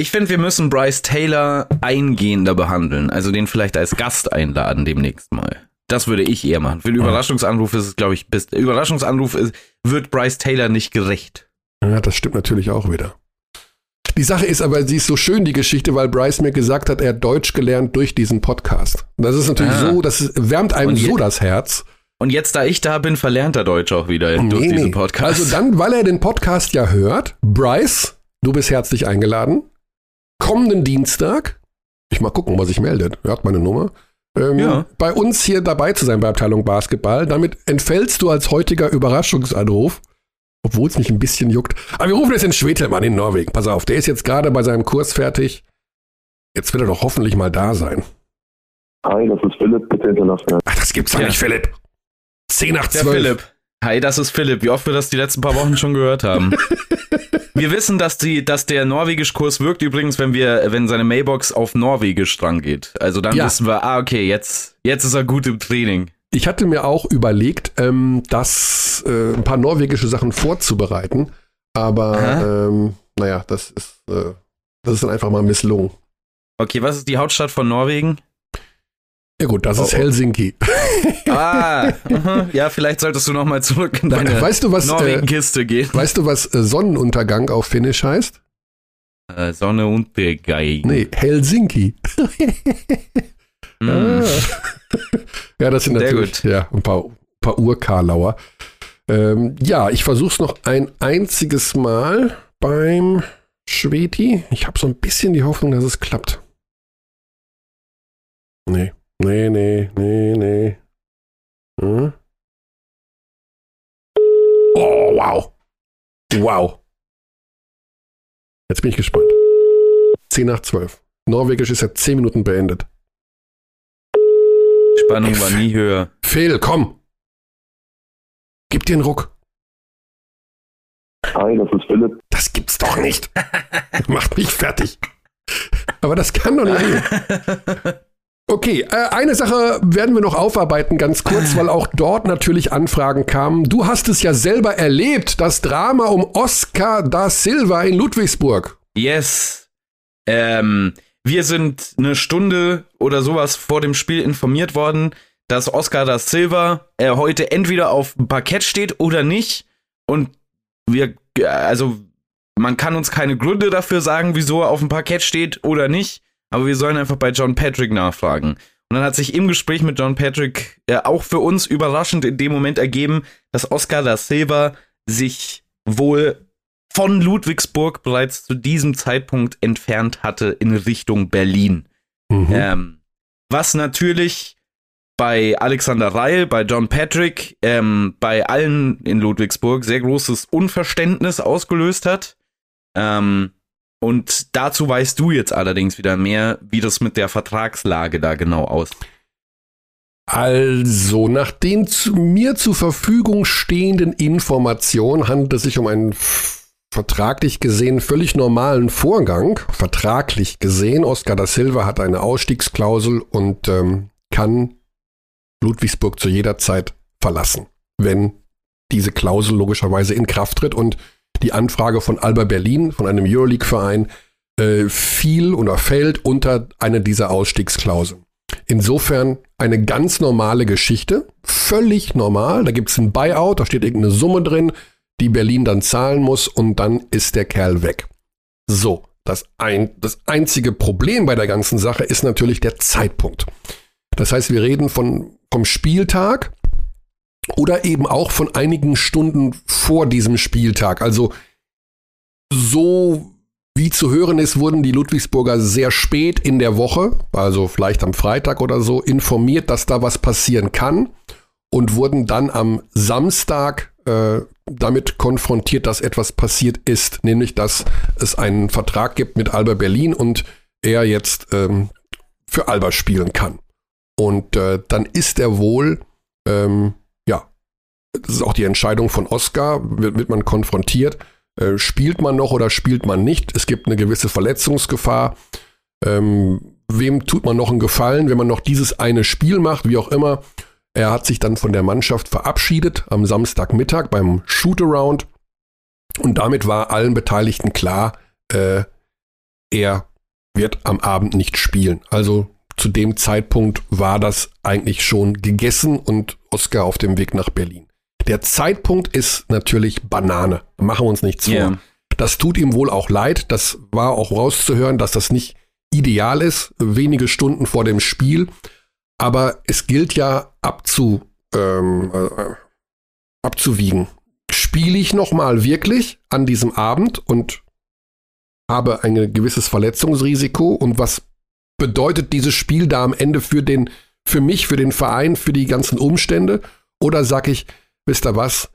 Ich finde, wir müssen Bryce Taylor eingehender behandeln, also den vielleicht als Gast einladen demnächst mal. Das würde ich eher machen. Für den Überraschungsanruf ist es, glaube ich, bis, der Überraschungsanruf ist, wird Bryce Taylor nicht gerecht. Ja, das stimmt natürlich auch wieder. Die Sache ist aber, sie ist so schön, die Geschichte, weil Bryce mir gesagt hat, er hat Deutsch gelernt durch diesen Podcast. Und das ist natürlich Ah. so, das wärmt einem so das Herz. Und jetzt, da ich da bin, verlernt er Deutsch auch wieder durch diesen Podcast. Also dann, weil er den Podcast ja hört, Bryce, du bist herzlich eingeladen. Kommenden Dienstag, ich mal gucken, was sich meldet. Er hat meine Nummer. Ähm, Ja. Bei uns hier dabei zu sein bei Abteilung Basketball. Damit entfällst du als heutiger Überraschungsanruf. Obwohl es mich ein bisschen juckt. Aber wir rufen jetzt den Schwedhelm an in Norwegen. Pass auf, der ist jetzt gerade bei seinem Kurs fertig. Jetzt wird er doch hoffentlich mal da sein. Hi, das ist Philipp, bitte hinterlassen. Ach, das gibt's doch Ja. nicht, Philipp. 10 nach Der 12. Philipp. Hi, das ist Philipp. Wie oft wir das die letzten paar Wochen schon gehört haben. wir wissen, dass, die, dass der Norwegisch-Kurs wirkt übrigens, wenn wir, wenn seine Mailbox auf Norwegisch dran geht. Also dann Ja. wissen wir, ah, okay, jetzt, jetzt ist er gut im Training. Ich hatte mir auch überlegt, ähm, das äh, ein paar norwegische Sachen vorzubereiten, aber ähm, naja, das ist, äh, das ist dann einfach mal misslungen. Okay, was ist die Hauptstadt von Norwegen? Ja gut, das Oh, ist oh. Helsinki. Ah, aha. ja, vielleicht solltest du noch mal zurück in deine weißt du was? Äh, Norwegen-Kiste gehen. weißt du was äh, Sonnenuntergang auf Finnisch heißt? Äh, Sonne und Begei. Nee, Helsinki. Mm. Ah. ja, das sind Sehr natürlich gut. ja ein paar, paar Urkarlauer. Ähm, ja, ich versuche es noch ein einziges Mal beim Schwedi. Ich habe so ein bisschen die Hoffnung, dass es klappt. Nee, nee, nee, nee, nee. Hm? Oh, wow. Wow. Jetzt bin ich gespannt. 10 nach 12. Norwegisch ist ja 10 Minuten beendet. Spannung war nie höher. Phil, komm. Gib dir einen Ruck. Hi, das ist Philipp. Das gibt's doch nicht. Macht mich fertig. Aber das kann doch nicht. Okay, äh, eine Sache werden wir noch aufarbeiten, ganz kurz, weil auch dort natürlich Anfragen kamen. Du hast es ja selber erlebt, das Drama um Oscar da Silva in Ludwigsburg. Yes. Ähm, wir sind eine Stunde oder sowas vor dem Spiel informiert worden, dass Oscar da Silva äh, heute entweder auf dem Parkett steht oder nicht. Und wir, äh, also, man kann uns keine Gründe dafür sagen, wieso er auf dem Parkett steht oder nicht. Aber wir sollen einfach bei John Patrick nachfragen. Und dann hat sich im Gespräch mit John Patrick äh, auch für uns überraschend in dem Moment ergeben, dass Oscar da Silva sich wohl von Ludwigsburg bereits zu diesem Zeitpunkt entfernt hatte in Richtung Berlin. Mhm. Ähm, was natürlich bei Alexander Reil, bei John Patrick, ähm, bei allen in Ludwigsburg sehr großes Unverständnis ausgelöst hat. Ähm, und dazu weißt du jetzt allerdings wieder mehr, wie das mit der Vertragslage da genau aussieht. Also, nach den zu mir zur Verfügung stehenden Informationen handelt es sich um einen vertraglich gesehen völlig normalen Vorgang. Vertraglich gesehen, Oscar da Silva hat eine Ausstiegsklausel und ähm, kann Ludwigsburg zu jeder Zeit verlassen, wenn diese Klausel logischerweise in Kraft tritt und die Anfrage von Alba Berlin, von einem Euroleague-Verein, äh, fiel oder fällt unter eine dieser Ausstiegsklauseln. Insofern eine ganz normale Geschichte, völlig normal. Da gibt es ein Buyout, da steht irgendeine Summe drin, die Berlin dann zahlen muss und dann ist der Kerl weg. So, das, ein, das einzige Problem bei der ganzen Sache ist natürlich der Zeitpunkt. Das heißt, wir reden von, vom Spieltag oder eben auch von einigen Stunden vor diesem Spieltag. Also so wie zu hören ist, wurden die Ludwigsburger sehr spät in der Woche, also vielleicht am Freitag oder so, informiert, dass da was passieren kann und wurden dann am Samstag äh, damit konfrontiert, dass etwas passiert ist, nämlich dass es einen Vertrag gibt mit Alba Berlin und er jetzt ähm, für Alba spielen kann. Und äh, dann ist er wohl, ähm, das ist auch die Entscheidung von Oscar, wird, wird man konfrontiert, äh, spielt man noch oder spielt man nicht? Es gibt eine gewisse Verletzungsgefahr. Ähm, wem tut man noch einen Gefallen, wenn man noch dieses eine Spiel macht, wie auch immer? Er hat sich dann von der Mannschaft verabschiedet am Samstagmittag beim Shootaround und damit war allen Beteiligten klar, äh, er wird am Abend nicht spielen. Also zu dem Zeitpunkt war das eigentlich schon gegessen und Oscar auf dem Weg nach Berlin. Der Zeitpunkt ist natürlich Banane. Machen wir uns nichts vor. Ja. Das tut ihm wohl auch leid. Das war auch rauszuhören, dass das nicht ideal ist, wenige Stunden vor dem Spiel. Aber es gilt ja abzu, ähm, äh, abzuwiegen. Spiele ich nochmal wirklich an diesem Abend und habe ein gewisses Verletzungsrisiko und was bedeutet dieses Spiel da am Ende für den, für mich, für den Verein, für die ganzen Umstände? Oder sag ich, wisst ihr was?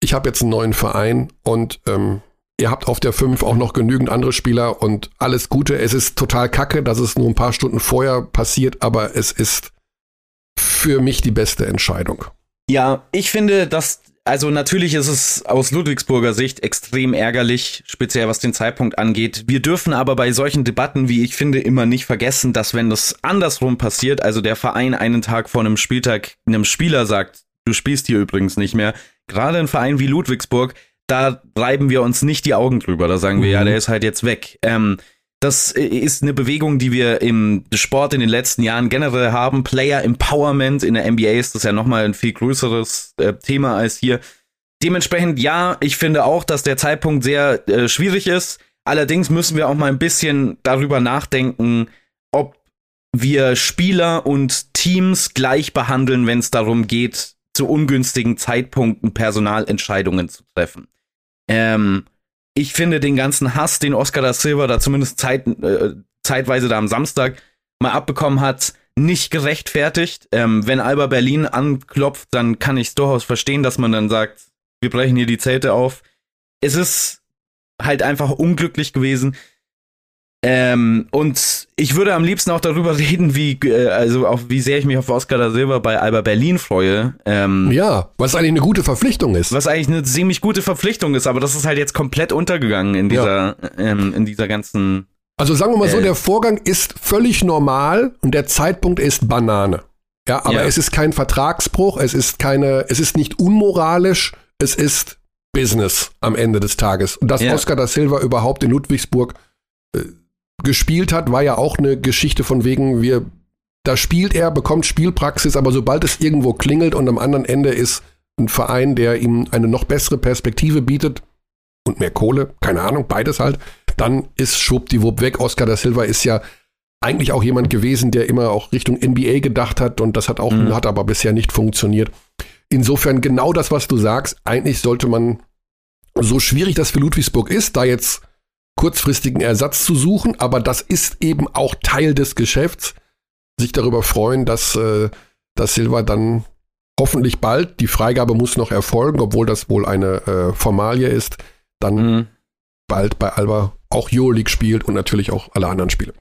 Ich habe jetzt einen neuen Verein und ähm, ihr habt auf der 5 auch noch genügend andere Spieler und alles Gute. Es ist total kacke, dass es nur ein paar Stunden vorher passiert, aber es ist für mich die beste Entscheidung. Ja, ich finde, dass, also natürlich ist es aus Ludwigsburger Sicht extrem ärgerlich, speziell was den Zeitpunkt angeht. Wir dürfen aber bei solchen Debatten, wie ich finde, immer nicht vergessen, dass wenn das andersrum passiert, also der Verein einen Tag vor einem Spieltag einem Spieler sagt, du spielst hier übrigens nicht mehr, gerade ein Verein wie Ludwigsburg, da reiben wir uns nicht die Augen drüber. Da sagen wir, Mhm. ja, der ist halt jetzt weg. Ähm, das ist eine Bewegung, die wir im Sport in den letzten Jahren generell haben. Player Empowerment in der NBA ist das ja nochmal ein viel größeres äh, Thema als hier. Dementsprechend, ja, ich finde auch, dass der Zeitpunkt sehr äh, schwierig ist. Allerdings müssen wir auch mal ein bisschen darüber nachdenken, ob wir Spieler und Teams gleich behandeln, wenn es darum geht, zu ungünstigen Zeitpunkten Personalentscheidungen zu treffen. Ähm, ich finde den ganzen Hass, den Oscar da Silva da zumindest zeit, äh, zeitweise da am Samstag mal abbekommen hat, nicht gerechtfertigt. Ähm, wenn Alba Berlin anklopft, dann kann ich es durchaus verstehen, dass man dann sagt, wir brechen hier die Zelte auf. Es ist halt einfach unglücklich gewesen. Ähm, und ich würde am liebsten auch darüber reden, wie, äh, also auch wie sehr ich mich auf Oscar da Silva bei Alba Berlin freue. Ähm, Ja, was eigentlich eine gute Verpflichtung ist. was eigentlich eine ziemlich gute Verpflichtung ist, aber das ist halt jetzt komplett untergegangen in dieser, ähm, in dieser ganzen. Also sagen wir mal so, Äh. der Vorgang ist völlig normal und der Zeitpunkt ist Banane. Ja, aber Ja. es ist kein Vertragsbruch, es ist keine, es ist nicht unmoralisch, es ist Business am Ende des Tages. Und dass Ja. Oscar da Silva überhaupt in Ludwigsburg äh, gespielt hat, war ja auch eine Geschichte von wegen, wir, da spielt er, bekommt Spielpraxis, aber sobald es irgendwo klingelt und am anderen Ende ist ein Verein, der ihm eine noch bessere Perspektive bietet und mehr Kohle, keine Ahnung, beides halt, dann ist schwuppdiwupp weg. Oscar da Silva ist ja eigentlich auch jemand gewesen, der immer auch Richtung NBA gedacht hat und das hat auch, Mhm. hat aber bisher nicht funktioniert. Insofern genau das, was du sagst, eigentlich sollte man, so schwierig das für Ludwigsburg ist, da jetzt kurzfristigen Ersatz zu suchen, aber das ist eben auch Teil des Geschäfts, sich darüber freuen, dass, äh, dass Silva dann hoffentlich bald, die Freigabe muss noch erfolgen, obwohl das wohl eine äh, Formalie ist, dann Mhm. bald bei Alba auch Euroleague spielt und natürlich auch alle anderen Spiele.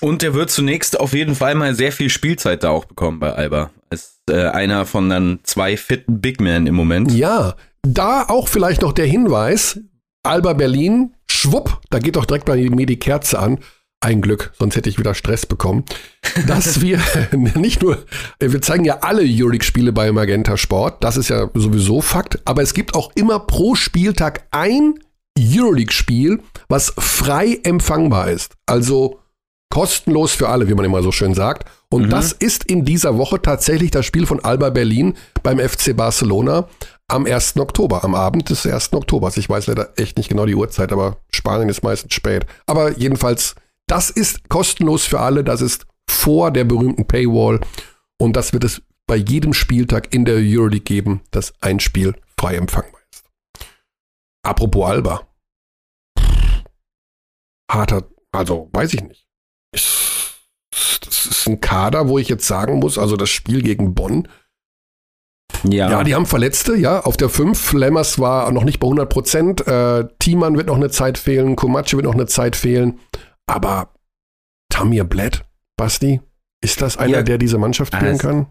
Und der wird zunächst auf jeden Fall mal sehr viel Spielzeit da auch bekommen bei Alba. Als äh, einer von dann zwei fitten Big Men im Moment. Ja, da auch vielleicht noch der Hinweis, Alba Berlin, schwupp, da geht doch direkt bei mir die Kerze an. Ein Glück, sonst hätte ich wieder Stress bekommen. Dass wir nicht nur, wir zeigen ja alle Euroleague-Spiele bei Magenta Sport, das ist ja sowieso Fakt, aber es gibt auch immer pro Spieltag ein Euroleague-Spiel, was frei empfangbar ist. Also kostenlos für alle, wie man immer so schön sagt. Und Mhm. das ist in dieser Woche tatsächlich das Spiel von Alba Berlin beim FC Barcelona am 1. Oktober, am Abend des 1. Oktobers. Ich weiß leider echt nicht genau die Uhrzeit, aber Spanien ist meistens spät. Aber jedenfalls, das ist kostenlos für alle, das ist vor der berühmten Paywall und das wird es bei jedem Spieltag in der Euroleague geben, dass ein Spiel frei empfangbar ist. Apropos Alba. Harter, also weiß ich nicht. Das ist ein Kader, wo ich jetzt sagen muss, also das Spiel gegen Bonn, ja, die haben Verletzte, ja. Auf der 5, Lemmers war noch nicht bei 100 Prozent. Äh, Thiemann wird noch eine Zeit fehlen, Komatsche wird noch eine Zeit fehlen. Aber Tamir Blatt, Basti, ist das einer, Ja. der diese Mannschaft spielen Also, kann?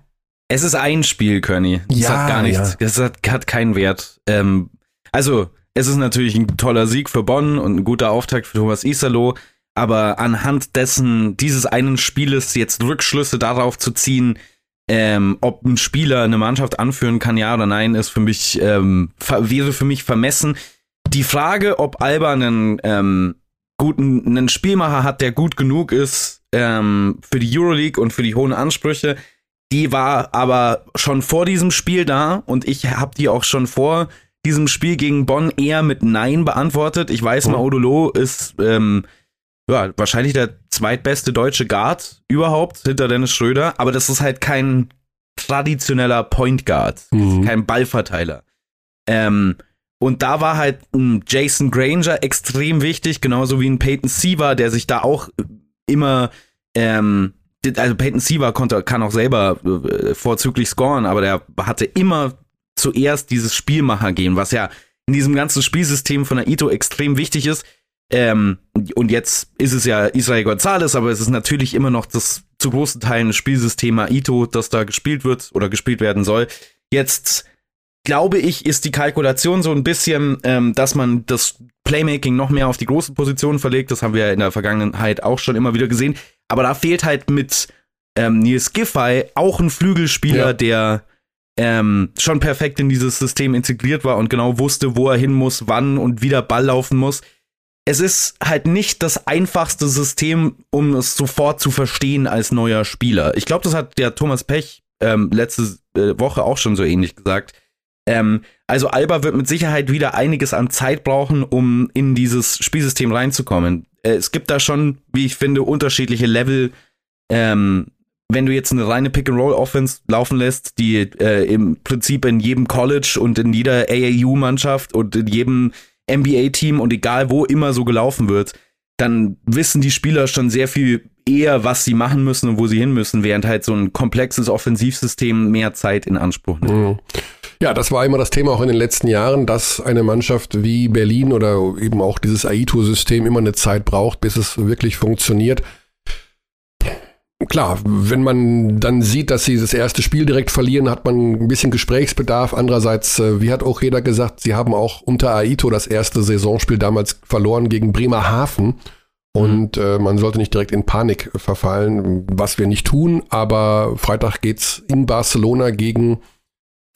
Es ist ein Spiel, Körny. Das Ja, hat gar nichts. ja. Das hat, hat keinen Wert. Ähm, also, es ist natürlich ein toller Sieg für Bonn und ein guter Auftakt für Thomas Isalo. Aber anhand dessen, dieses einen Spieles jetzt Rückschlüsse darauf zu ziehen, ähm, ob ein Spieler eine Mannschaft anführen kann, ja oder nein, ist für mich, ähm, wäre für mich vermessen. Die Frage, ob Alba einen ähm, guten, einen Spielmacher hat, der gut genug ist ähm, für die Euroleague und für die hohen Ansprüche, die war aber schon vor diesem Spiel da und ich habe die auch schon vor diesem Spiel gegen Bonn eher mit Nein beantwortet. Ich weiß. Maudolo ist ähm, ja, wahrscheinlich der zweitbeste deutsche Guard überhaupt hinter Dennis Schröder, aber das ist halt kein traditioneller Point Guard, Mhm. kein Ballverteiler. Ähm, und da war halt ein Jason Granger extrem wichtig, genauso wie ein Peyton Siever, der sich da auch immer, ähm, also Peyton Siever konnte, kann auch selber äh, vorzüglich scoren, aber der hatte immer zuerst dieses Spielmacher gehen, was ja in diesem ganzen Spielsystem von der Ito extrem wichtig ist. Ähm, und jetzt ist es ja Israel Gonzalez, aber es ist natürlich immer noch das zu großen Teilen das Spielsystem Aito, das da gespielt wird oder gespielt werden soll. Jetzt glaube ich, ist die Kalkulation so ein bisschen, ähm, dass man das Playmaking noch mehr auf die großen Positionen verlegt. Das haben wir ja in der Vergangenheit auch schon immer wieder gesehen. Aber da fehlt halt mit ähm, Nils Giffey auch ein Flügelspieler, Ja. der ähm, schon perfekt in dieses System integriert war und genau wusste, wo er hin muss, wann und wie der Ball laufen muss. Es ist halt nicht das einfachste System, um es sofort zu verstehen als neuer Spieler. Ich glaube, das hat der Thomas Pech ähm, letzte äh, Woche auch schon so ähnlich gesagt. Ähm, also Alba wird mit Sicherheit wieder einiges an Zeit brauchen, um in dieses Spielsystem reinzukommen. Äh, es gibt da schon, wie ich finde, unterschiedliche Level. Ähm, wenn du jetzt eine reine Pick-and-Roll-Offense laufen lässt, die äh, im Prinzip in jedem College und in jeder AAU-Mannschaft und in jedem NBA-Team und egal wo immer so gelaufen wird, dann wissen die Spieler schon sehr viel eher, was sie machen müssen und wo sie hin müssen, während halt so ein komplexes Offensivsystem mehr Zeit in Anspruch nimmt. Mhm. Ja, das war immer das Thema auch in den letzten Jahren, dass eine Mannschaft wie Berlin oder eben auch dieses AITO-System immer eine Zeit braucht, bis es wirklich funktioniert. Klar, wenn man dann sieht, dass sie das erste Spiel direkt verlieren, hat man ein bisschen Gesprächsbedarf. Andererseits, äh, wie hat auch jeder gesagt, sie haben auch unter Aito das erste Saisonspiel damals verloren gegen Bremerhaven. Und äh, man sollte nicht direkt in Panik verfallen, was wir nicht tun. Aber Freitag geht's in Barcelona gegen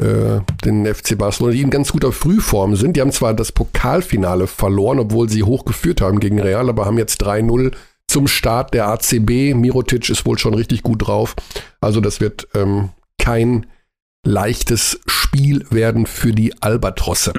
äh, den FC Barcelona, die in ganz guter Frühform sind. Die haben zwar das Pokalfinale verloren, obwohl sie hochgeführt haben gegen Real, aber haben jetzt 3-0 zum Start der ACB. Mirotic ist wohl schon richtig gut drauf. Also das wird ähm, kein leichtes Spiel werden für die Albatrosse.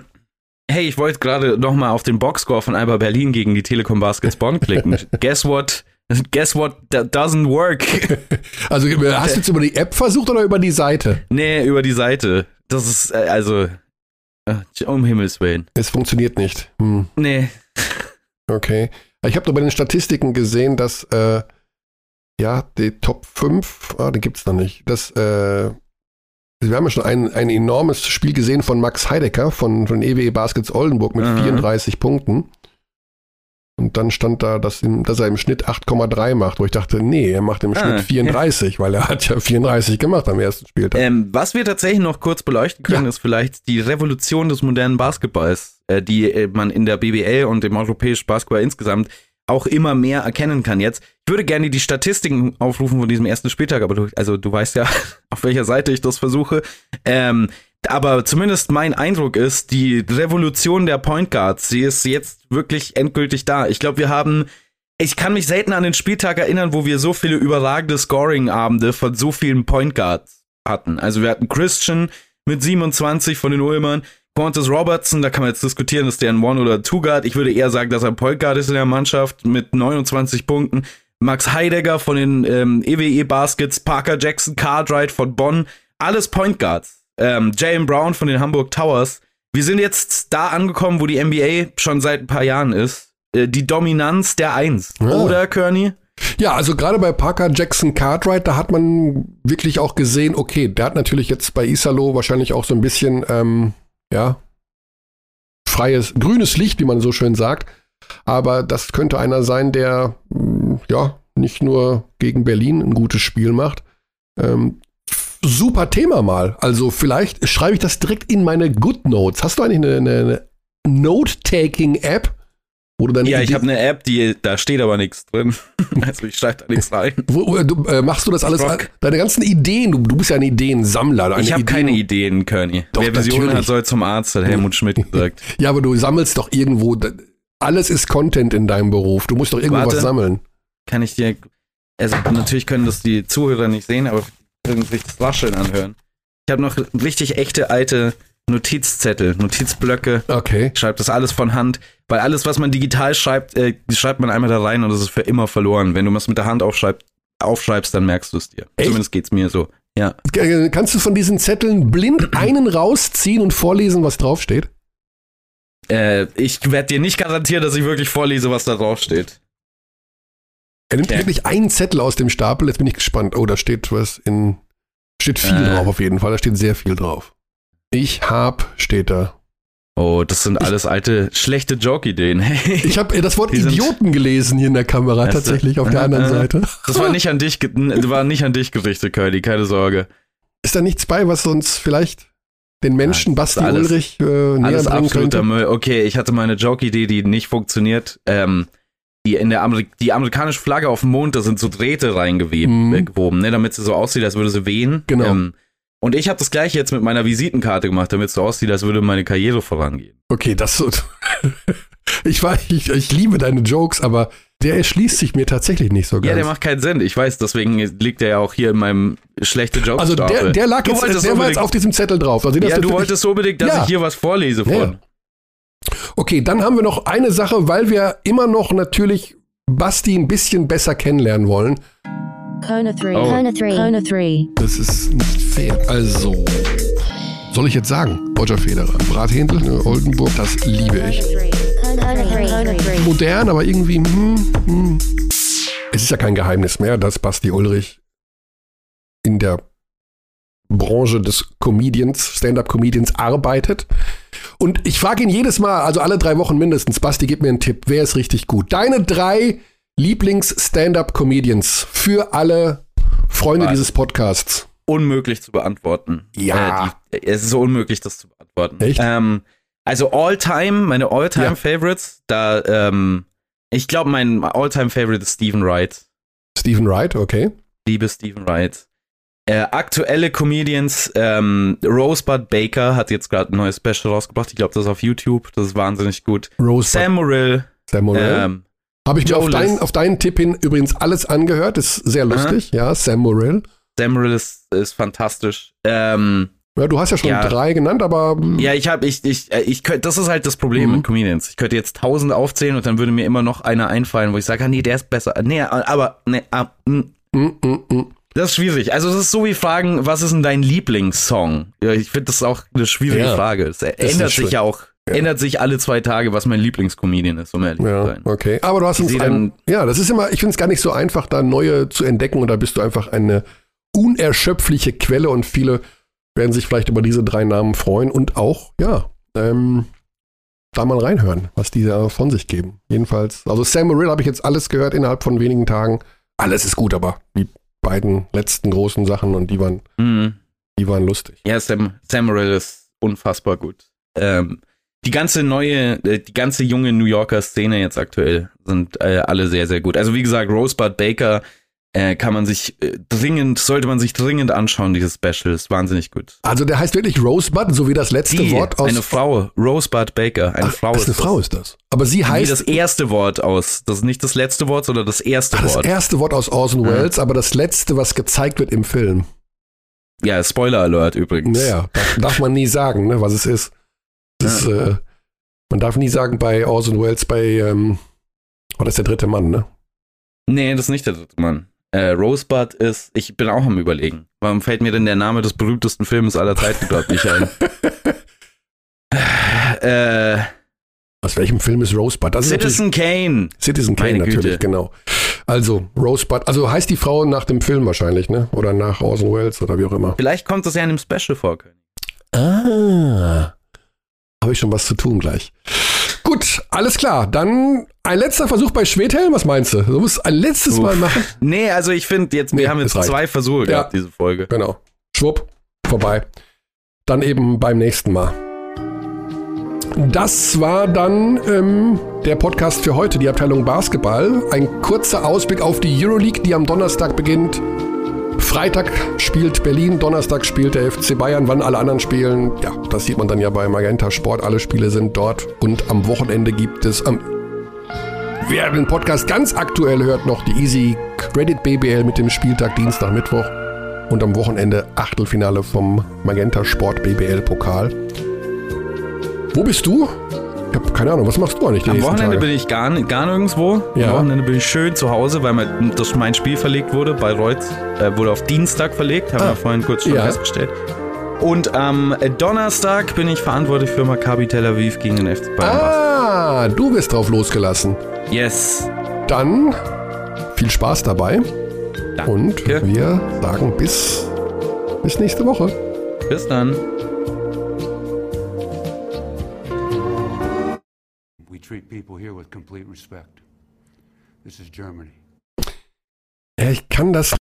Hey, ich wollte gerade noch mal auf den Boxscore von Alba Berlin gegen die Telekom Baskets Bonn klicken. Guess what? Guess what that doesn't work? Also hast du jetzt über die App versucht oder über die Seite? Nee, über die Seite. Das ist, äh, also, äh, um Himmels Willen. Es funktioniert nicht. Hm, Nee. okay. Ich habe doch bei den Statistiken gesehen, dass äh, ja, die Top 5, ah, die gibt's noch nicht. Das, äh, wir haben ja schon ein, ein enormes Spiel gesehen von Max Heidecker von, von EWE Baskets Oldenburg mit Mhm. 34 Punkten. Und dann stand da, dass, ihm, dass er im Schnitt 8,3 macht, wo ich dachte, nee, er macht im Ah, Schnitt 34, weil er hat ja 34 gemacht am ersten Spieltag. Ähm, was wir tatsächlich noch kurz beleuchten können, Ja. ist vielleicht die Revolution des modernen Basketballs, die äh, man in der BBL und im europäischen Basketball insgesamt auch immer mehr erkennen kann jetzt. Ich würde gerne die Statistiken aufrufen von diesem ersten Spieltag, aber du, also du weißt ja, auf welcher Seite ich das versuche. Ähm, aber zumindest mein Eindruck ist, die Revolution der Point Guards, sie ist jetzt wirklich endgültig da. Ich glaube, wir haben ich kann mich selten an den Spieltag erinnern, wo wir so viele überragende Scoring-Abende von so vielen Point Guards hatten. Also wir hatten Christian mit 27 von den Ulmern, Qantas Robertson, da kann man jetzt diskutieren, ist der ein One- oder Two-Guard. Ich würde eher sagen, dass er ein Point Guard ist in der Mannschaft mit 29 Punkten. Max Heidegger von den ähm, EWE Baskets, Parker Jackson, Cartwright von Bonn, alles Point Guards. Ähm, Jalen Brown von den Hamburg Towers. Wir sind jetzt da angekommen, wo die NBA schon seit ein paar Jahren ist. Äh, die Dominanz der Eins. Ja. Oder, Kearney? Ja, also gerade bei Parker Jackson Cartwright, da hat man wirklich auch gesehen, okay, der hat natürlich jetzt bei Isalo wahrscheinlich auch so ein bisschen, ähm, ja, freies, grünes Licht, wie man so schön sagt. Aber das könnte einer sein, der, mh, ja, nicht nur gegen Berlin ein gutes Spiel macht. Ähm, super Thema mal. Also vielleicht schreibe ich das direkt in meine Good Notes. Hast du eigentlich eine, eine Note-Taking-App? Wo du dann Ja, ich habe eine App, die da steht aber nichts drin. Also ich schreibe da nichts rein. Wo, du, äh, machst du das alles? rock. Deine ganzen Ideen, du, du bist ja ein Ideensammler. Deine Ich habe keine Ideen. Doch, Wer Visionen hat, soll zum Arzt, hat Helmut Schmidt gesagt. Ja, aber du sammelst doch irgendwo. Alles ist Content in deinem Beruf. Du musst doch irgendwo Warte. was sammeln. Kann ich dir. Also natürlich können das die Zuhörer nicht sehen, aber irgendwie das Rascheln anhören. Ich habe noch richtig echte alte Notizzettel, Notizblöcke. Okay. Ich schreibe das alles von Hand, weil alles, was man digital schreibt, äh, schreibt man einmal da rein und das ist für immer verloren. Wenn du was mit der Hand aufschreibst, aufschreibst dann merkst du es dir. Echt? Zumindest geht's mir so. Ja. Äh, Kannst du von diesen Zetteln blind einen rausziehen und vorlesen, was draufsteht? Äh, ich werde dir nicht garantieren, dass ich wirklich vorlese, was da drauf steht. Er nimmt Okay. wirklich einen Zettel aus dem Stapel. Jetzt bin ich gespannt. Oh, da steht was in. Steht viel Äh. drauf auf jeden Fall. Da steht sehr viel drauf. Ich hab, steht da. Oh, das sind alles alte, schlechte Joke-Ideen. Hey. Ich habe das Wort Die sind- Idioten gelesen hier in der Kamera, tatsächlich auf der anderen Äh, äh. Seite. Das war nicht an dich, war nicht an dich gerichtet, Curly, keine Sorge. Ist da nichts bei, was uns vielleicht den Menschen Ja, Basti alles- Ulrich äh, näher Alles absoluter könnte? Müll. Okay, ich hatte meine Joke-Idee, die nicht funktioniert. Ähm, die in der Ameri die amerikanische Flagge auf dem Mond, da sind so Drähte reingewoben, Mhm. äh, gewoben, ne, damit sie so aussieht, als würde sie wehen. Genau. Ähm, und ich habe das gleiche jetzt mit meiner Visitenkarte gemacht, damit es so aussieht, als würde meine Karriere vorangehen. Okay, das so. ich, war, ich, ich liebe deine Jokes, aber der erschließt sich mir tatsächlich nicht so ganz. Ja, der macht keinen Sinn. Ich weiß, deswegen liegt der ja auch hier in meinem schlechte Jokes. also der, der lag jetzt, der war jetzt auf diesem Zettel drauf. Also Ja, du wolltest unbedingt, dass Ja. ich hier was vorlese von. Ja. Okay, dann haben wir noch eine Sache, weil wir immer noch natürlich Basti ein bisschen besser kennenlernen wollen. Kona 3. Oh. Kona 3. Kona 3. Das ist nicht fair. Also, soll ich jetzt sagen? Roger Federer, Brathändel, ne, Oldenburg, das liebe ich. Kona 3. Kona 3. modern, aber irgendwie, hm, hm. Es ist ja kein Geheimnis mehr, dass Basti Ulrich in der Branche des Comedians, Stand-up-Comedians arbeitet. Und ich frage ihn jedes Mal, also alle drei Wochen mindestens, Basti, gib mir einen Tipp, wer ist richtig gut? Deine drei Lieblings-Stand-up-Comedians für alle Freunde Warte. dieses Podcasts. Unmöglich zu beantworten. Ja. Äh, die, es ist so unmöglich, das zu beantworten. Echt? Ähm, also All-Time, meine All-Time-Favorites, da, ähm, ich glaube, mein All-Time-Favorite ist Stephen Wright. Stephen Wright, okay. Liebe Stephen Wright. Äh, aktuelle Comedians, ähm, Rosebud Baker hat jetzt gerade ein neues Special rausgebracht. Ich glaube, das ist auf YouTube. Das ist wahnsinnig gut. Rose Sam Morrill. Sam Morrell. Ähm, Habe ich mir Joe auf deinen, List. auf deinen Tipp hin übrigens alles angehört. Ist sehr lustig, ja. Sam Morrell. Sam Morrill ist, ist fantastisch. Ähm, Ja, du hast ja schon Ja. drei genannt, aber ja, ich habe, ich, ich, äh, ich könnte, das ist halt das Problem Mhm. mit Comedians. Ich könnte jetzt tausend aufzählen und dann würde mir immer noch einer einfallen, wo ich sage, ah, nee, der ist besser. Nee, aber, nee, ah, mm. mm, mm, mm. Das ist schwierig. Also, das ist so wie fragen, was ist denn dein Lieblingssong? Ja, ich finde das auch eine schwierige Ja, Frage. Es ändert sich ja auch, ändert sich alle zwei Tage, was mein Lieblingscomedian ist, um ehrlich zu Ja, sein. okay. Aber du hast uns ein, ja, das ist immer, ich finde es gar nicht so einfach, da neue zu entdecken und da bist du einfach eine unerschöpfliche Quelle und viele werden sich vielleicht über diese drei Namen freuen und auch, ja, ähm, da mal reinhören, was die da von sich geben. Jedenfalls, also Sam Morrill habe ich jetzt alles gehört innerhalb von wenigen Tagen. Alles ist gut, aber die beiden letzten großen Sachen und die waren, Mhm. die waren lustig. Ja, Sam, Sam Morrill ist unfassbar gut. Ähm, die ganze neue, äh, die ganze junge New Yorker Szene jetzt aktuell sind äh, alle sehr, sehr gut. Also wie gesagt, Rosebud Baker äh, kann man sich äh, dringend, sollte man sich dringend anschauen, dieses Special. Ist wahnsinnig gut. Also der heißt wirklich Rosebud, so wie das letzte Die, Wort aus. eine Frau, Rosebud Baker, eine Ach, Frau das ist eine das. Frau ist das. Aber sie Wie heißt das erste Wort aus. Das ist nicht das letzte Wort, sondern das erste Ach, das Wort. erste Wort aus Orson Ja. Welles, aber das letzte, was gezeigt wird im Film. ja, Spoiler Alert übrigens. Naja, darf, darf man nie sagen, ne, was es ist. Das ist äh, man darf nie sagen bei Orson Welles, bei, ähm, oh, das ist der dritte Mann, ne? Nee, das ist nicht der dritte Mann. Äh, Rosebud ist, ich bin auch am überlegen. Warum fällt mir denn der Name des berühmtesten Films aller Zeiten gerade nicht ein? äh, Aus welchem Film ist Rosebud? Das ist Citizen Kane. natürlich Citizen Kane Meine Güte. natürlich, genau. Also, Rosebud, also heißt die Frau nach dem Film wahrscheinlich, ne? Oder nach Orson Welles oder wie auch immer. Vielleicht kommt das ja in einem Special vor. König. Ah. Habe ich schon was zu tun gleich. Gut, alles klar. Dann ein letzter Versuch bei Schwedhelm. Was meinst du? Du musst ein letztes Uff. Mal machen. Nee, also ich finde jetzt, Nee, wir haben jetzt zwei Versuche Ja. gehabt, diese Folge. Genau. Schwupp, vorbei. Dann eben beim nächsten Mal. Das war dann ähm, der Podcast für heute, die Abteilung Basketball. Ein kurzer Ausblick auf die Euroleague, die am Donnerstag beginnt. Freitag spielt Berlin, Donnerstag spielt der FC Bayern, wann alle anderen spielen. Ja, das sieht man dann ja bei Magenta Sport. Alle Spiele sind dort. Und am Wochenende gibt es am Wer den Podcast ganz aktuell hört, noch die Easy Credit BBL mit dem Spieltag Dienstag, Mittwoch und am Wochenende Achtelfinale vom Magenta Sport BBL Pokal. Wo bist du? Ich habe keine Ahnung, was machst du eigentlich Am Wochenende Tage? bin ich gar, gar nirgendwo. Ja. Am Wochenende bin ich schön zu Hause, weil mein, das mein Spiel verlegt wurde. Bei Reutz äh, wurde auf Dienstag verlegt, haben Ah. wir vorhin kurz schon Ja. festgestellt. Und am Donnerstag bin ich verantwortlich für Maccabi Tel Aviv gegen den FC Bayern. Ah, du wirst drauf losgelassen. Yes. Dann viel Spaß dabei Danke. und wir sagen bis, bis nächste Woche. Bis dann. Treat people here with complete respect. This is Germany. Ich kann das